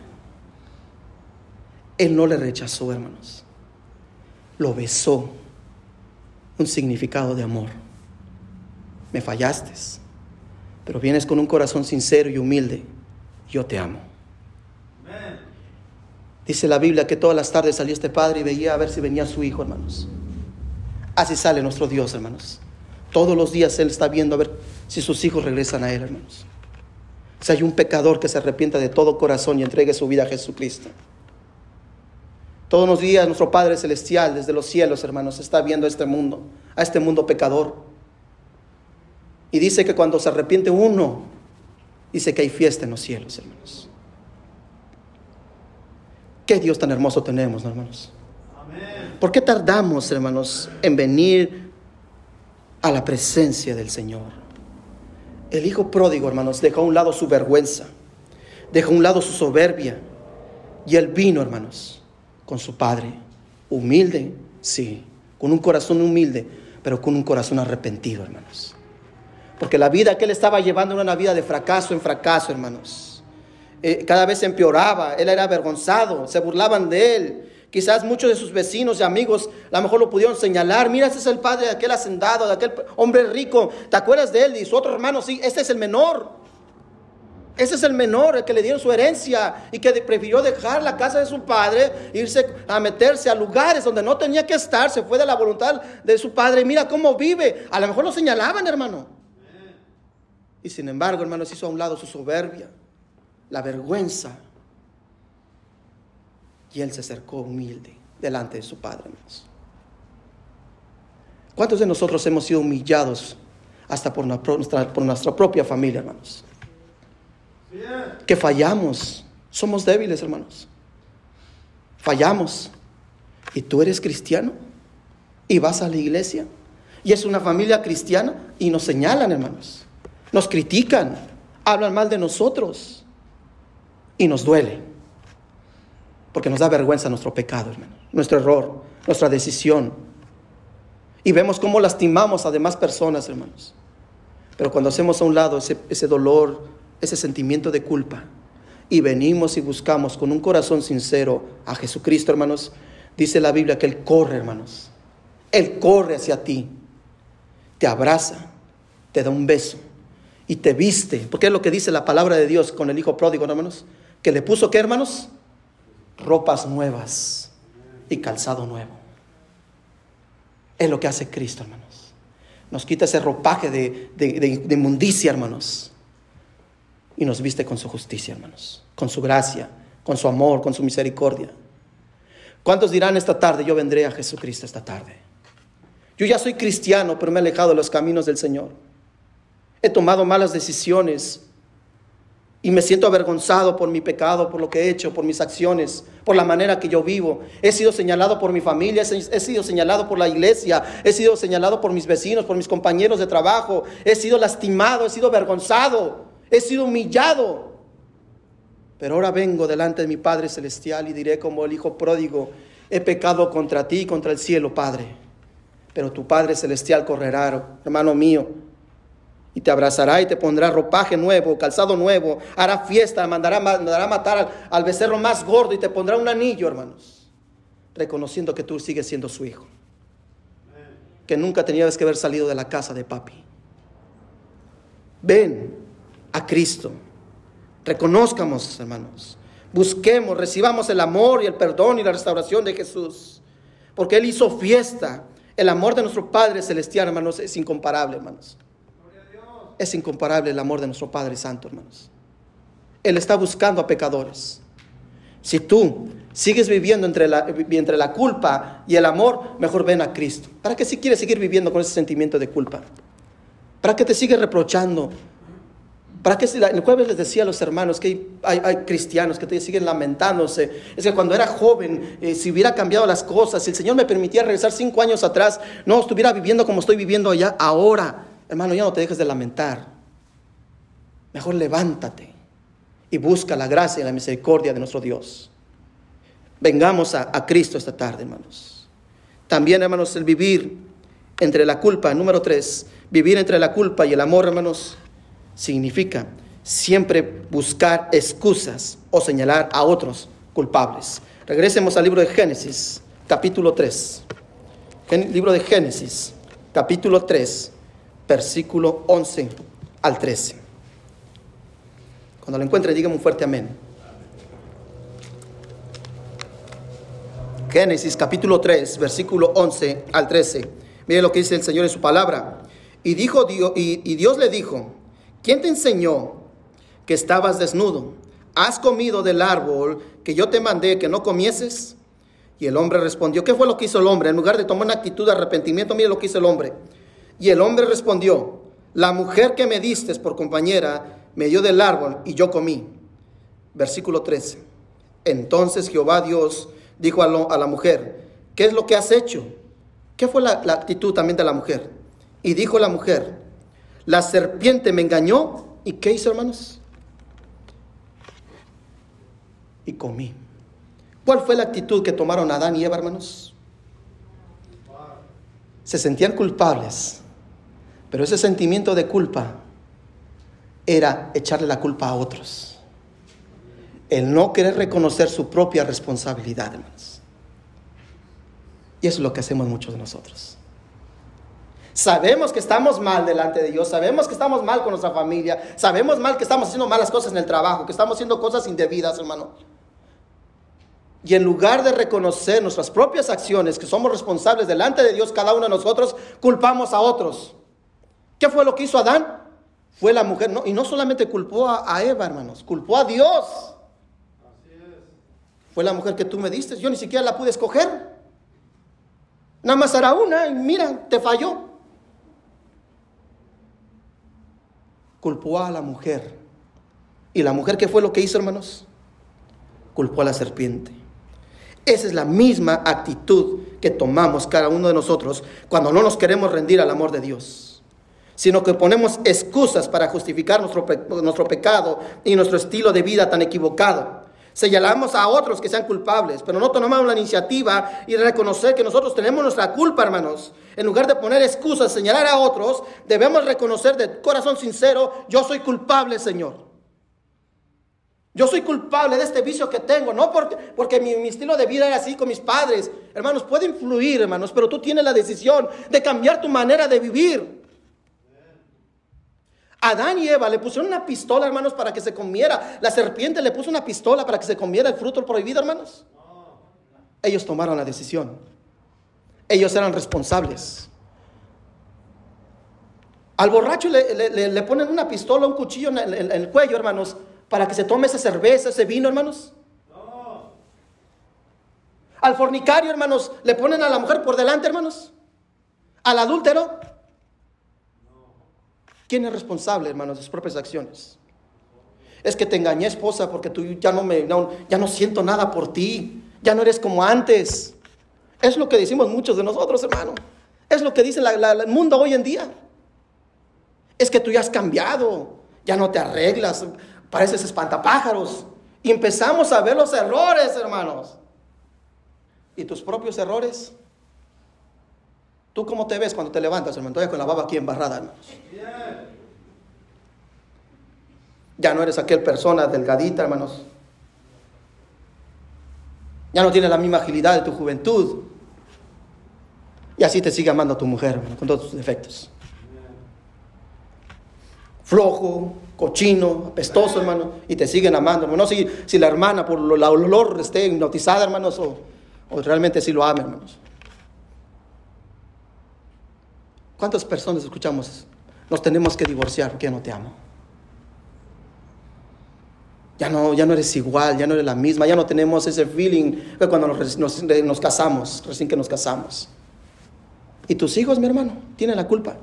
Él no le rechazó, hermanos. Lo besó. Un significado de amor. Me fallaste, pero vienes con un corazón sincero y humilde. Yo te amo. Dice la Biblia que todas las tardes salía este padre y veía a ver si venía su hijo, hermanos. Así sale nuestro Dios, hermanos. Todos los días Él está viendo a ver si sus hijos regresan a Él, hermanos. Si hay un pecador que se arrepienta de todo corazón y entregue su vida a Jesucristo. Todos los días nuestro Padre Celestial desde los cielos, hermanos, está viendo a este mundo, a este mundo pecador. Y dice que cuando se arrepiente uno, dice que hay fiesta en los cielos, hermanos. Qué Dios tan hermoso tenemos, hermanos. ¿Por qué tardamos, hermanos, en venir a la presencia del Señor. El hijo pródigo, hermanos, dejó a un lado su vergüenza, dejó a un lado su soberbia, y él vino, hermanos, con su padre, humilde, sí, con un corazón humilde, pero con un corazón arrepentido, hermanos. Porque la vida que él estaba llevando era una vida de fracaso en fracaso, hermanos. Eh, cada vez empeoraba, él era avergonzado, se burlaban de él, Quizás muchos de sus vecinos y amigos a lo mejor lo pudieron señalar. Mira, ese es el padre de aquel hacendado, de aquel hombre rico. ¿Te acuerdas de él? Y su otro hermano, sí, este es el menor. Ese es el menor, el que le dieron su herencia y que prefirió dejar la casa de su padre, irse a meterse a lugares donde no tenía que estar, se fue de la voluntad de su padre. Mira cómo vive. A lo mejor lo señalaban, hermano. Y sin embargo, hermano, se hizo a un lado su soberbia, la vergüenza y él se acercó humilde delante de su Padre. ¿Cuántos de nosotros hemos sido humillados hasta por nuestra, por nuestra propia familia, hermanos? Que fallamos. Somos débiles, hermanos. Fallamos. ¿Y tú eres cristiano? ¿Y vas a la iglesia? ¿Y es una familia cristiana? Y nos señalan, hermanos. Nos critican. Hablan mal de nosotros. Y nos duele porque nos da vergüenza nuestro pecado, hermano, nuestro error, nuestra decisión. Y vemos cómo lastimamos a demás personas, hermanos. Pero cuando hacemos a un lado ese, ese dolor, ese sentimiento de culpa, y venimos y buscamos con un corazón sincero a Jesucristo, hermanos, dice la Biblia que Él corre, hermanos. Él corre hacia ti, te abraza, te da un beso y te viste. Porque es lo que dice la palabra de Dios con el Hijo pródigo, hermanos. Que le puso, ¿qué, hermanos? ropas nuevas y calzado nuevo. Es lo que hace Cristo, hermanos. Nos quita ese ropaje de, de, inmundicia, hermanos. Y nos viste con su justicia, hermanos. Con su gracia, con su amor, con su misericordia. ¿Cuántos dirán esta tarde, yo vendré a Jesucristo esta tarde? Yo ya soy cristiano, pero me he alejado de los caminos del Señor. He tomado malas decisiones, y me siento avergonzado por mi pecado, por lo que he hecho, por mis acciones, por la manera que yo vivo. He sido señalado por mi familia, he sido señalado por la iglesia, he sido señalado por mis vecinos, por mis compañeros de trabajo, he sido lastimado, he sido avergonzado, he sido humillado. Pero ahora vengo delante de mi Padre Celestial y diré como el Hijo pródigo, he pecado contra ti y contra el cielo, Padre. Pero tu Padre Celestial correrá, hermano mío, y te abrazará y te pondrá ropaje nuevo, calzado nuevo, hará fiesta, mandará, mandará matar al, becerro más gordo y te pondrá un anillo, hermanos, reconociendo que tú sigues siendo su hijo, que nunca tenías que haber salido de la casa de papi. Ven a Cristo, reconozcamos, hermanos, busquemos, recibamos el amor y el perdón y la restauración de Jesús, porque Él hizo fiesta. El amor de nuestro Padre Celestial, hermanos, es incomparable, hermanos es incomparable el amor de nuestro Padre Santo, hermanos. Él está buscando a pecadores. Si tú sigues viviendo entre la, culpa y el amor, mejor ven a Cristo. ¿Para qué si quieres seguir viviendo con ese sentimiento de culpa? ¿Para qué te sigues reprochando? ¿Para qué el jueves les decía a los hermanos que hay, cristianos que te siguen lamentándose? Es que cuando era joven, eh, si hubiera cambiado las cosas, si el Señor me permitía regresar cinco años atrás, no estuviera viviendo como estoy viviendo allá ahora. Hermano, ya no te dejes de lamentar. Mejor levántate y busca la gracia y la misericordia de nuestro Dios. Vengamos a, Cristo esta tarde, hermanos. También, hermanos, el vivir entre la culpa, número tres, vivir entre la culpa y el amor, hermanos, significa siempre buscar excusas o señalar a otros culpables. Regresemos al libro de Génesis, capítulo 3. Libro de Génesis, capítulo 3 versículo 11 al 13. Cuando lo encuentre, dígame un fuerte amén. Génesis capítulo 3, versículo 11 al 13. Mire lo que dice el Señor en su palabra. Y, dijo Dios, y, Dios le dijo, ¿quién te enseñó que estabas desnudo? ¿Has comido del árbol que yo te mandé que no comieses? Y el hombre respondió, ¿qué fue lo que hizo el hombre? En lugar de tomar una actitud de arrepentimiento, mire lo que hizo el hombre. Y el hombre respondió, la mujer que me diste por compañera me dio del árbol y yo comí. Versículo 13. Entonces Jehová Dios dijo a, la mujer, ¿qué es lo que has hecho? ¿Qué fue la, actitud también de la mujer? Y dijo la mujer, la serpiente me engañó. ¿Y qué hizo, hermanos? Y comí. ¿Cuál fue la actitud que tomaron Adán y Eva, hermanos? Se sentían culpables, pero ese sentimiento de culpa era echarle la culpa a otros. El no querer reconocer su propia responsabilidad, hermanos. Y eso es lo que hacemos muchos de nosotros. Sabemos que estamos mal delante de Dios, sabemos que estamos mal con nuestra familia, sabemos mal que estamos haciendo malas cosas en el trabajo, que estamos haciendo cosas indebidas, hermano. Y en lugar de reconocer nuestras propias acciones, que somos responsables delante de Dios, cada uno de nosotros, culpamos a otros. ¿Qué fue lo que hizo Adán? Fue la mujer, no, y no solamente culpó a, Eva, hermanos, culpó a Dios. Fue la mujer que tú me diste, yo ni siquiera la pude escoger. Nada más era una y mira, te falló. culpó a la mujer. ¿Y la mujer qué fue lo que hizo, hermanos? Culpó a la serpiente. Esa es la misma actitud que tomamos cada uno de nosotros cuando no nos queremos rendir al amor de Dios, sino que ponemos excusas para justificar nuestro, nuestro pecado y nuestro estilo de vida tan equivocado. Señalamos a otros que sean culpables, pero no tomamos la iniciativa y reconocer que nosotros tenemos nuestra culpa, hermanos. En lugar de poner excusas, señalar a otros, debemos reconocer de corazón sincero, yo soy culpable, Señor. Yo soy culpable de este vicio que tengo, no porque, porque mi, mi, estilo de vida era así con mis padres. Hermanos, puede influir, hermanos, pero tú tienes la decisión de cambiar tu manera de vivir. Adán y Eva le pusieron una pistola, hermanos, para que se comiera. La serpiente le puso una pistola para que se comiera el fruto prohibido, hermanos. Ellos tomaron la decisión. Ellos eran responsables. Al borracho le, le, le ponen una pistola, un cuchillo en el, en el, cuello, hermanos, para que se tome esa cerveza, ese vino, hermanos. Al fornicario, hermanos, le ponen a la mujer por delante, hermanos. Al adúltero, ¿Quién es responsable, hermanos, de sus propias acciones? Es que te engañé, esposa, porque tú ya no me, ya no siento nada por ti. Ya no eres como antes. Es lo que decimos muchos de nosotros, hermano. Es lo que dice el mundo hoy en día. Es que tú ya has cambiado. Ya no te arreglas. Pareces espantapájaros. Y empezamos a ver los errores, hermanos. ¿Y tus propios errores? ¿Tú cómo te ves cuando te levantas, hermano? Todavía con la baba aquí embarrada, hermanos. Ya no eres aquel persona delgadita, hermanos. Ya no tienes la misma agilidad de tu juventud. Y así te sigue amando tu mujer, hermano, con todos tus defectos. Flojo, cochino, apestoso, hermano, y te siguen amando, hermano. No si, si la hermana por el olor esté hipnotizada, hermanos, o, o realmente si lo ama, hermanos. ¿Cuántas personas escuchamos? Nos tenemos que divorciar porque ya no te amo. Ya no, ya no eres igual, ya no eres la misma, ya no tenemos ese feeling cuando nos, casamos, recién que nos casamos. Y tus hijos, mi hermano, tienen la culpa.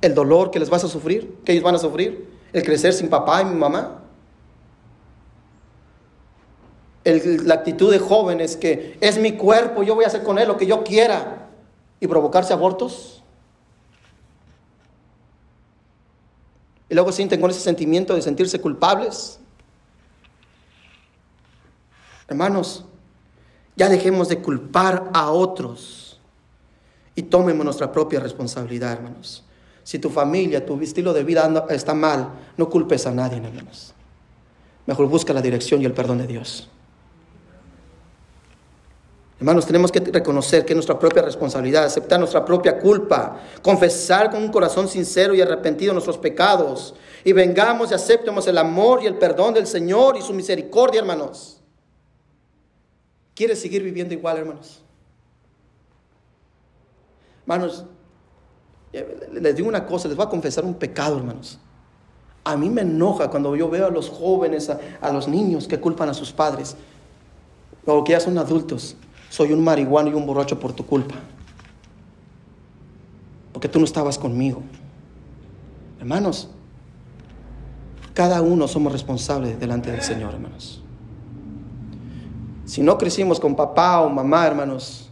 El dolor que les vas a sufrir, que ellos van a sufrir, el crecer sin papá y mamá. El, la actitud de jóvenes que es mi cuerpo, yo voy a hacer con él lo que yo quiera y provocarse abortos. Y luego sienten con ese sentimiento de sentirse culpables. Hermanos, ya dejemos de culpar a otros y tomemos nuestra propia responsabilidad, hermanos. Si tu familia, tu estilo de vida está mal, no culpes a nadie, hermanos. Mejor busca la dirección y el perdón de Dios. Hermanos, tenemos que reconocer que es nuestra propia responsabilidad, aceptar nuestra propia culpa, confesar con un corazón sincero y arrepentido nuestros pecados y vengamos y aceptemos el amor y el perdón del Señor y su misericordia, hermanos. ¿Quieres seguir viviendo igual, hermanos? Hermanos, les digo una cosa, les voy a confesar un pecado, hermanos. A mí me enoja cuando yo veo a los jóvenes, a, a los niños que culpan a sus padres, o que ya son adultos soy un marihuano y un borracho por tu culpa. Porque tú no estabas conmigo. Hermanos, cada uno somos responsables delante del Señor, hermanos. Si no crecimos con papá o mamá, hermanos,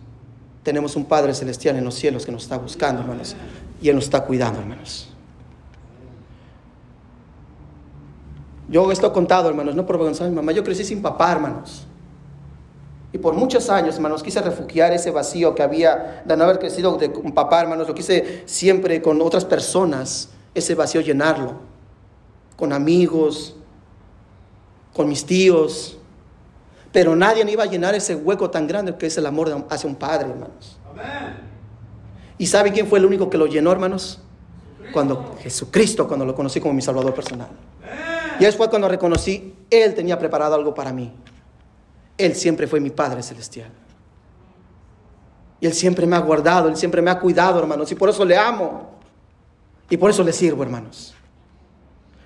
tenemos un Padre Celestial en los cielos que nos está buscando, hermanos, y Él nos está cuidando, hermanos. Yo esto he contado, hermanos, no por vergüenza mi mamá, yo crecí sin papá, hermanos. Y por muchos años, hermanos, quise refugiar ese vacío que había de no haber crecido de un papá, hermanos. Lo quise siempre con otras personas, ese vacío llenarlo. Con amigos, con mis tíos. Pero nadie iba a llenar ese hueco tan grande que es el amor hacia un padre, hermanos. ¿Y sabe quién fue el único que lo llenó, hermanos? Cuando Jesucristo, cuando lo conocí como mi Salvador personal. Y después cuando reconocí, Él tenía preparado algo para mí. Él siempre fue mi Padre Celestial. Y Él siempre me ha guardado, Él siempre me ha cuidado, hermanos. Y por eso le amo. Y por eso le sirvo, hermanos.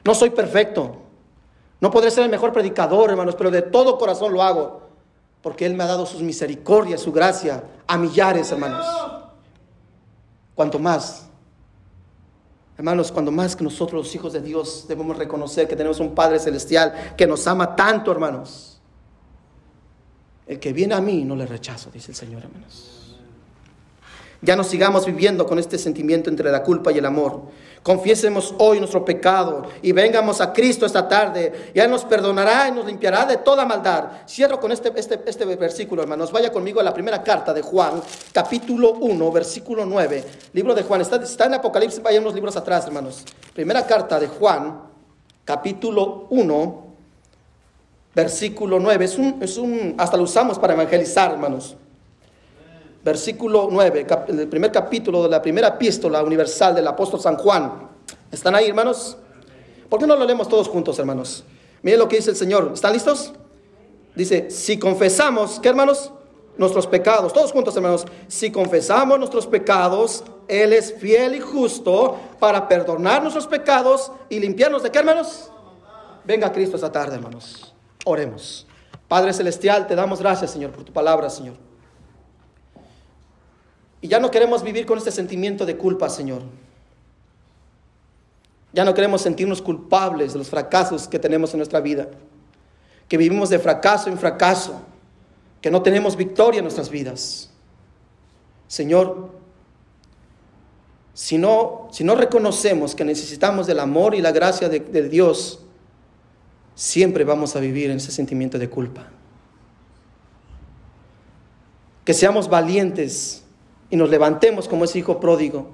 No soy perfecto. No podré ser el mejor predicador, hermanos, pero de todo corazón lo hago. Porque Él me ha dado sus misericordias, su gracia a millares, hermanos. Cuanto más Hermanos, cuando más que nosotros los hijos de Dios debemos reconocer que tenemos un Padre Celestial que nos ama tanto, hermanos. El que viene a mí no le rechazo, dice el Señor, hermanos. Ya no sigamos viviendo con este sentimiento entre la culpa y el amor. Confiésemos hoy nuestro pecado y vengamos a Cristo esta tarde. Ya nos perdonará y nos limpiará de toda maldad. Cierro con este, este, este versículo, hermanos. Vaya conmigo a la primera carta de Juan, capítulo 1, versículo 9. Libro de Juan. Está, está en Apocalipsis, vaya unos libros atrás, hermanos. Primera carta de Juan, capítulo 1, versículo 9. Es un, es un, hasta lo usamos para evangelizar, hermanos versículo 9, el primer capítulo de la primera epístola universal del apóstol San Juan. ¿Están ahí, hermanos? ¿Por qué no lo leemos todos juntos, hermanos? Miren lo que dice el Señor. ¿Están listos? Dice, si confesamos, ¿qué hermanos? Nuestros pecados, todos juntos, hermanos. Si confesamos nuestros pecados, Él es fiel y justo para perdonar nuestros pecados y limpiarnos de qué, hermanos? Venga Cristo esta tarde, hermanos. Oremos. Padre Celestial, te damos gracias, Señor, por tu palabra, Señor. Y ya no queremos vivir con este sentimiento de culpa, Señor. Ya no queremos sentirnos culpables de los fracasos que tenemos en nuestra vida. Que vivimos de fracaso en fracaso. Que no tenemos victoria en nuestras vidas. Señor, si no, si no reconocemos que necesitamos del amor y la gracia de, de Dios, siempre vamos a vivir en ese sentimiento de culpa. Que seamos valientes y nos levantemos como ese hijo pródigo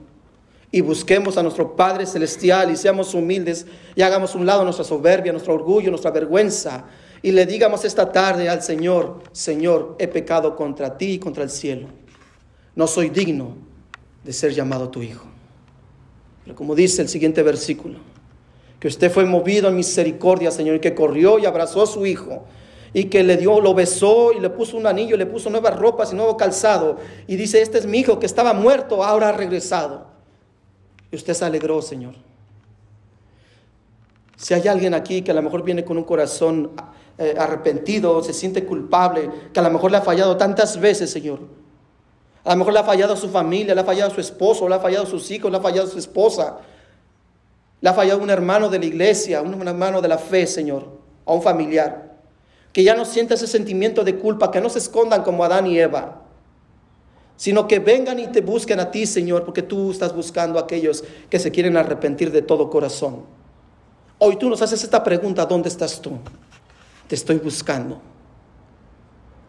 y busquemos a nuestro Padre Celestial y seamos humildes y hagamos un lado nuestra soberbia, nuestro orgullo, nuestra vergüenza y le digamos esta tarde al Señor, Señor, he pecado contra ti y contra el cielo. No soy digno de ser llamado tu hijo. Pero como dice el siguiente versículo, que usted fue movido en misericordia, Señor, y que corrió y abrazó a su hijo y que le dio, lo besó y le puso un anillo, le puso nuevas ropas y nuevo calzado. Y dice, este es mi hijo que estaba muerto, ahora ha regresado. Y usted se alegró, Señor. Si hay alguien aquí que a lo mejor viene con un corazón eh, arrepentido, se siente culpable, que a lo mejor le ha fallado tantas veces, Señor. A lo mejor le ha fallado a su familia, le ha fallado a su esposo, le ha fallado a sus hijos, le ha fallado a su esposa. Le ha fallado un hermano de la iglesia, un hermano de la fe, Señor, a un familiar que ya no sienta ese sentimiento de culpa, que no se escondan como Adán y Eva, sino que vengan y te busquen a ti, Señor, porque tú estás buscando a aquellos que se quieren arrepentir de todo corazón. Hoy tú nos haces esta pregunta, ¿dónde estás tú? Te estoy buscando.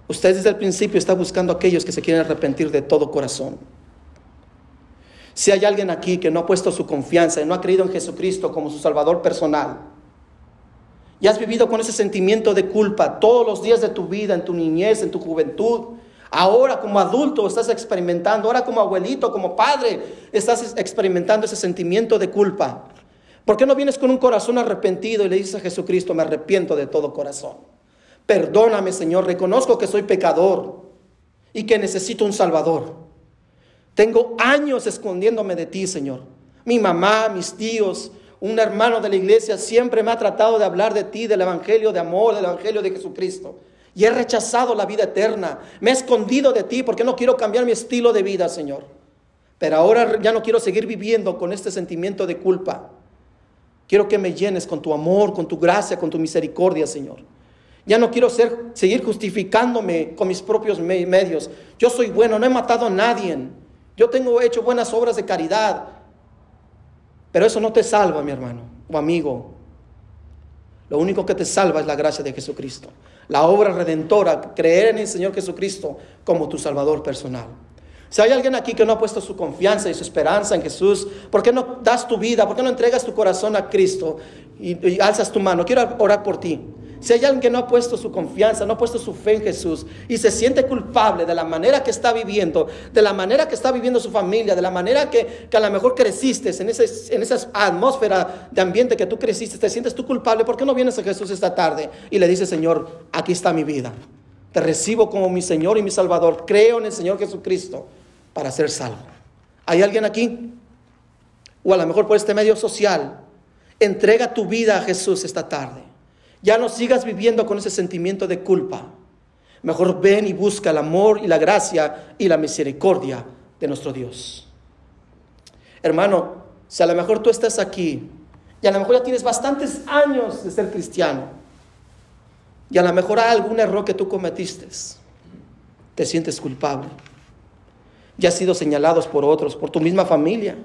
Usted desde el principio está buscando a aquellos que se quieren arrepentir de todo corazón. Si hay alguien aquí que no ha puesto su confianza y no ha creído en Jesucristo como su Salvador personal, y has vivido con ese sentimiento de culpa todos los días de tu vida, en tu niñez, en tu juventud. Ahora como adulto estás experimentando, ahora como abuelito, como padre, estás experimentando ese sentimiento de culpa. ¿Por qué no vienes con un corazón arrepentido y le dices a Jesucristo, me arrepiento de todo corazón? Perdóname, Señor, reconozco que soy pecador y que necesito un Salvador. Tengo años escondiéndome de ti, Señor. Mi mamá, mis tíos, un hermano de la iglesia siempre me ha tratado de hablar de ti, del Evangelio de amor, del Evangelio de Jesucristo. Y he rechazado la vida eterna. Me he escondido de ti porque no quiero cambiar mi estilo de vida, Señor. Pero ahora ya no quiero seguir viviendo con este sentimiento de culpa. Quiero que me llenes con tu amor, con tu gracia, con tu misericordia, Señor. Ya no quiero ser, seguir justificándome con mis propios medios. Yo soy bueno, no he matado a nadie. Yo tengo hecho buenas obras de caridad. Pero eso no te salva, mi hermano o amigo. Lo único que te salva es la gracia de Jesucristo. La obra redentora, creer en el Señor Jesucristo como tu Salvador personal. Si hay alguien aquí que no ha puesto su confianza y su esperanza en Jesús, ¿por qué no das tu vida? ¿Por qué no entregas tu corazón a Cristo y, alzas tu mano? Quiero orar por ti. Si hay alguien que no ha puesto su confianza, no ha puesto su fe en Jesús y se siente culpable de la manera que está viviendo, de la manera que está viviendo su familia, de la manera que, a lo mejor creciste en, ese, en esa atmósfera de ambiente que tú creciste, te sientes tú culpable, ¿por qué no vienes a Jesús esta tarde y le dices, Señor, aquí está mi vida? Te recibo como mi Señor y mi Salvador. Creo en el Señor Jesucristo para ser salvo. ¿Hay alguien aquí? O a lo mejor por este medio social. Entrega tu vida a Jesús esta tarde. Ya no sigas viviendo con ese sentimiento de culpa. Mejor ven y busca el amor y la gracia y la misericordia de nuestro Dios. Hermano, si a lo mejor tú estás aquí y a lo mejor ya tienes bastantes años de ser cristiano y a lo mejor hay algún error que tú cometiste, te sientes culpable. Ya has sido señalados por otros, por tu misma familia,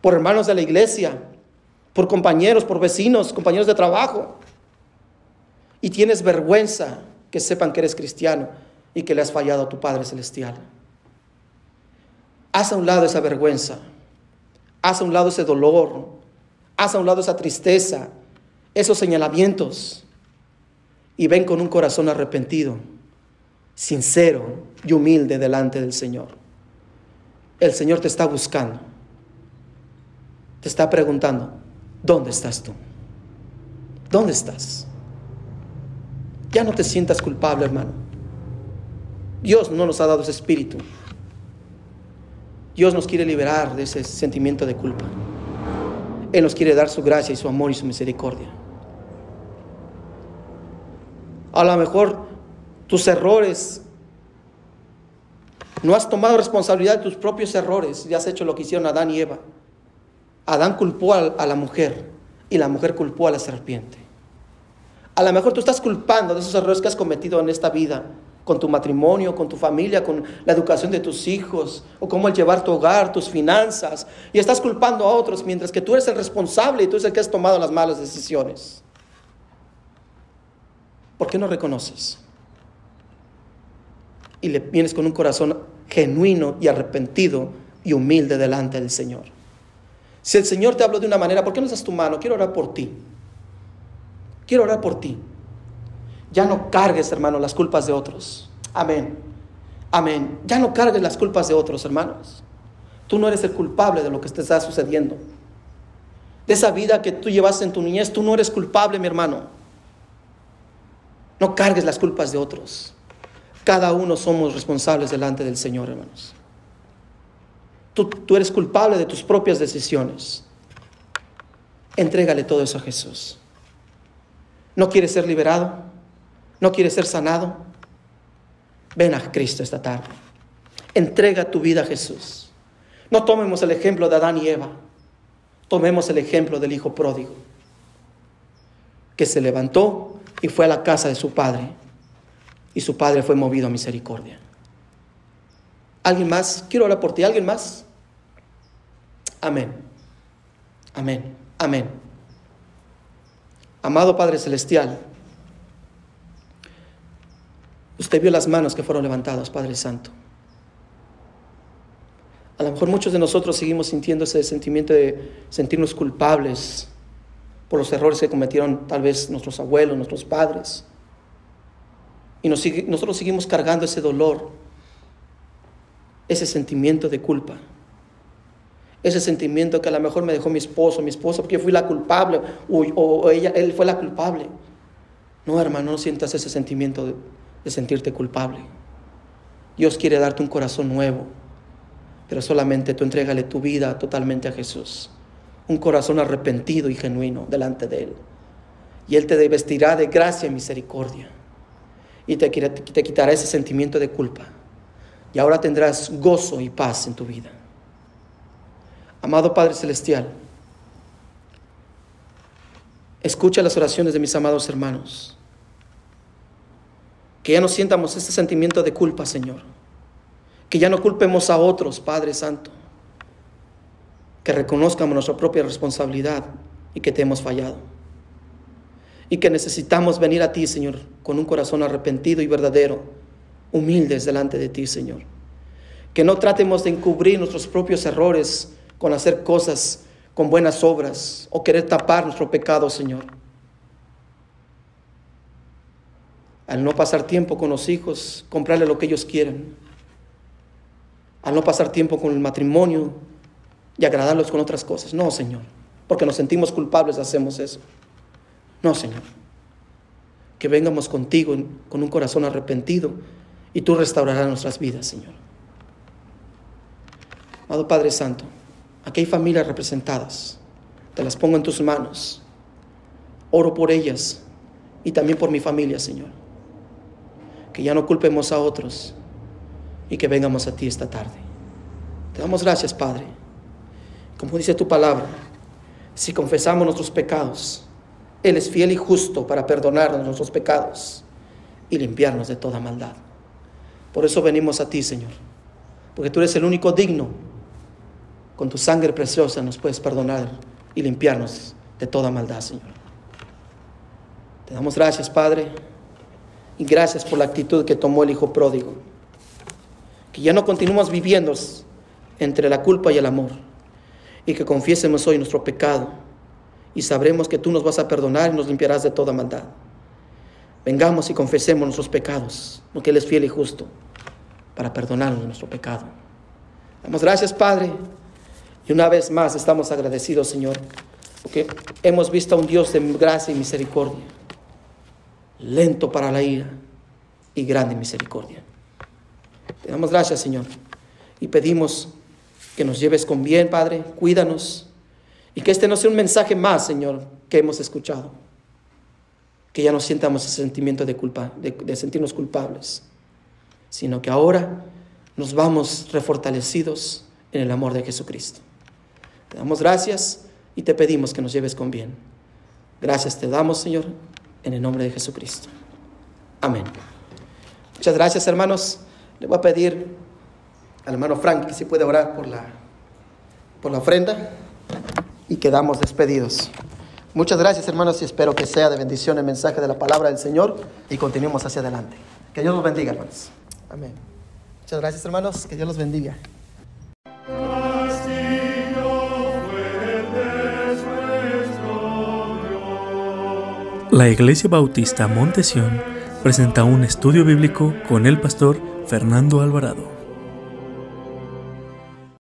por hermanos de la iglesia, por compañeros, por vecinos, compañeros de trabajo. Y tienes vergüenza que sepan que eres cristiano y que le has fallado a tu Padre Celestial. Haz a un lado esa vergüenza, haz a un lado ese dolor, haz a un lado esa tristeza, esos señalamientos y ven con un corazón arrepentido, sincero y humilde delante del Señor. El Señor te está buscando, te está preguntando, ¿dónde estás tú? ¿Dónde estás? Ya no te sientas culpable, hermano. Dios no nos ha dado ese espíritu. Dios nos quiere liberar de ese sentimiento de culpa. Él nos quiere dar su gracia y su amor y su misericordia. A lo mejor tus errores, no has tomado responsabilidad de tus propios errores y has hecho lo que hicieron Adán y Eva. Adán culpó a la mujer y la mujer culpó a la serpiente. A lo mejor tú estás culpando de esos errores que has cometido en esta vida, con tu matrimonio, con tu familia, con la educación de tus hijos, o cómo el llevar tu hogar, tus finanzas, y estás culpando a otros mientras que tú eres el responsable y tú eres el que has tomado las malas decisiones. ¿Por qué no reconoces? Y le vienes con un corazón genuino y arrepentido y humilde delante del Señor. Si el Señor te habló de una manera, ¿por qué no das tu mano? Quiero orar por ti. Quiero orar por ti. Ya no cargues, hermano, las culpas de otros. Amén. Amén. Ya no cargues las culpas de otros, hermanos. Tú no eres el culpable de lo que te está sucediendo. De esa vida que tú llevaste en tu niñez, tú no eres culpable, mi hermano. No cargues las culpas de otros. Cada uno somos responsables delante del Señor, hermanos. Tú, tú eres culpable de tus propias decisiones. Entrégale todo eso a Jesús. ¿No quieres ser liberado? ¿No quieres ser sanado? Ven a Cristo esta tarde. Entrega tu vida a Jesús. No tomemos el ejemplo de Adán y Eva. Tomemos el ejemplo del Hijo pródigo, que se levantó y fue a la casa de su padre. Y su padre fue movido a misericordia. ¿Alguien más? Quiero hablar por ti. ¿Alguien más? Amén. Amén. Amén. Amado Padre Celestial, usted vio las manos que fueron levantadas, Padre Santo. A lo mejor muchos de nosotros seguimos sintiendo ese sentimiento de sentirnos culpables por los errores que cometieron tal vez nuestros abuelos, nuestros padres. Y nosotros seguimos cargando ese dolor, ese sentimiento de culpa ese sentimiento que a lo mejor me dejó mi esposo, mi esposa, porque yo fui la culpable, o, ella, él fue la culpable. No, hermano, no sientas ese sentimiento de, de sentirte culpable. Dios quiere darte un corazón nuevo, pero solamente tú entrégale tu vida totalmente a Jesús. Un corazón arrepentido y genuino delante de Él. Y Él te vestirá de gracia y misericordia. Y te, te quitará ese sentimiento de culpa. Y ahora tendrás gozo y paz en tu vida. Amado Padre Celestial, escucha las oraciones de mis amados hermanos. Que ya no sientamos este sentimiento de culpa, Señor. Que ya no culpemos a otros, Padre Santo. Que reconozcamos nuestra propia responsabilidad y que te hemos fallado. Y que necesitamos venir a ti, Señor, con un corazón arrepentido y verdadero, humildes delante de ti, Señor. Que no tratemos de encubrir nuestros propios errores con hacer cosas con buenas obras o querer tapar nuestro pecado, Señor. Al no pasar tiempo con los hijos, comprarle lo que ellos quieren. Al no pasar tiempo con el matrimonio y agradarlos con otras cosas. No, Señor, porque nos sentimos culpables hacemos eso. No, Señor. Que vengamos contigo con un corazón arrepentido y tú restaurarás nuestras vidas, Señor. Amado Padre Santo, aquí hay familias representadas. Te las pongo en tus manos. Oro por ellas y también por mi familia, Señor que ya no culpemos a otros y que vengamos a ti esta tarde. Te damos gracias, Padre. Como dice tu palabra, si confesamos nuestros pecados, Él es fiel y justo para perdonarnos nuestros pecados y limpiarnos de toda maldad. Por eso venimos a ti, Señor, porque tú eres el único digno. Con tu sangre preciosa nos puedes perdonar y limpiarnos de toda maldad, Señor. Te damos gracias, Padre. Y gracias por la actitud que tomó el Hijo pródigo. Que ya no continuemos viviendo entre la culpa y el amor. Y que confiésemos hoy nuestro pecado. Y sabremos que tú nos vas a perdonar y nos limpiarás de toda maldad. Vengamos y confesemos nuestros pecados, porque Él es fiel y justo para perdonarnos nuestro pecado. Damos gracias, Padre. Y una vez más estamos agradecidos, Señor, porque hemos visto a un Dios de gracia y misericordia lento para la ira y grande misericordia. Te damos gracias, Señor, y pedimos que nos lleves con bien, Padre, cuídanos, y que este no sea un mensaje más, Señor, que hemos escuchado, que ya no sientamos ese sentimiento de culpa, de, sentirnos culpables, sino que ahora nos vamos refortalecidos en el amor de Jesucristo. Te damos gracias y te pedimos que nos lleves con bien. Gracias te damos, Señor, en el nombre de Jesucristo. Amén. Muchas gracias, hermanos. Le voy a pedir al hermano Frank que si puede orar por la, por la ofrenda y quedamos despedidos. Muchas gracias, hermanos, y espero que sea de bendición el mensaje de la palabra del Señor y continuemos hacia adelante. Que Dios los bendiga, hermanos. Amén. Muchas gracias, hermanos. Que Dios los bendiga. La Iglesia Bautista Montesión presenta un estudio bíblico con el pastor Fernando Alvarado.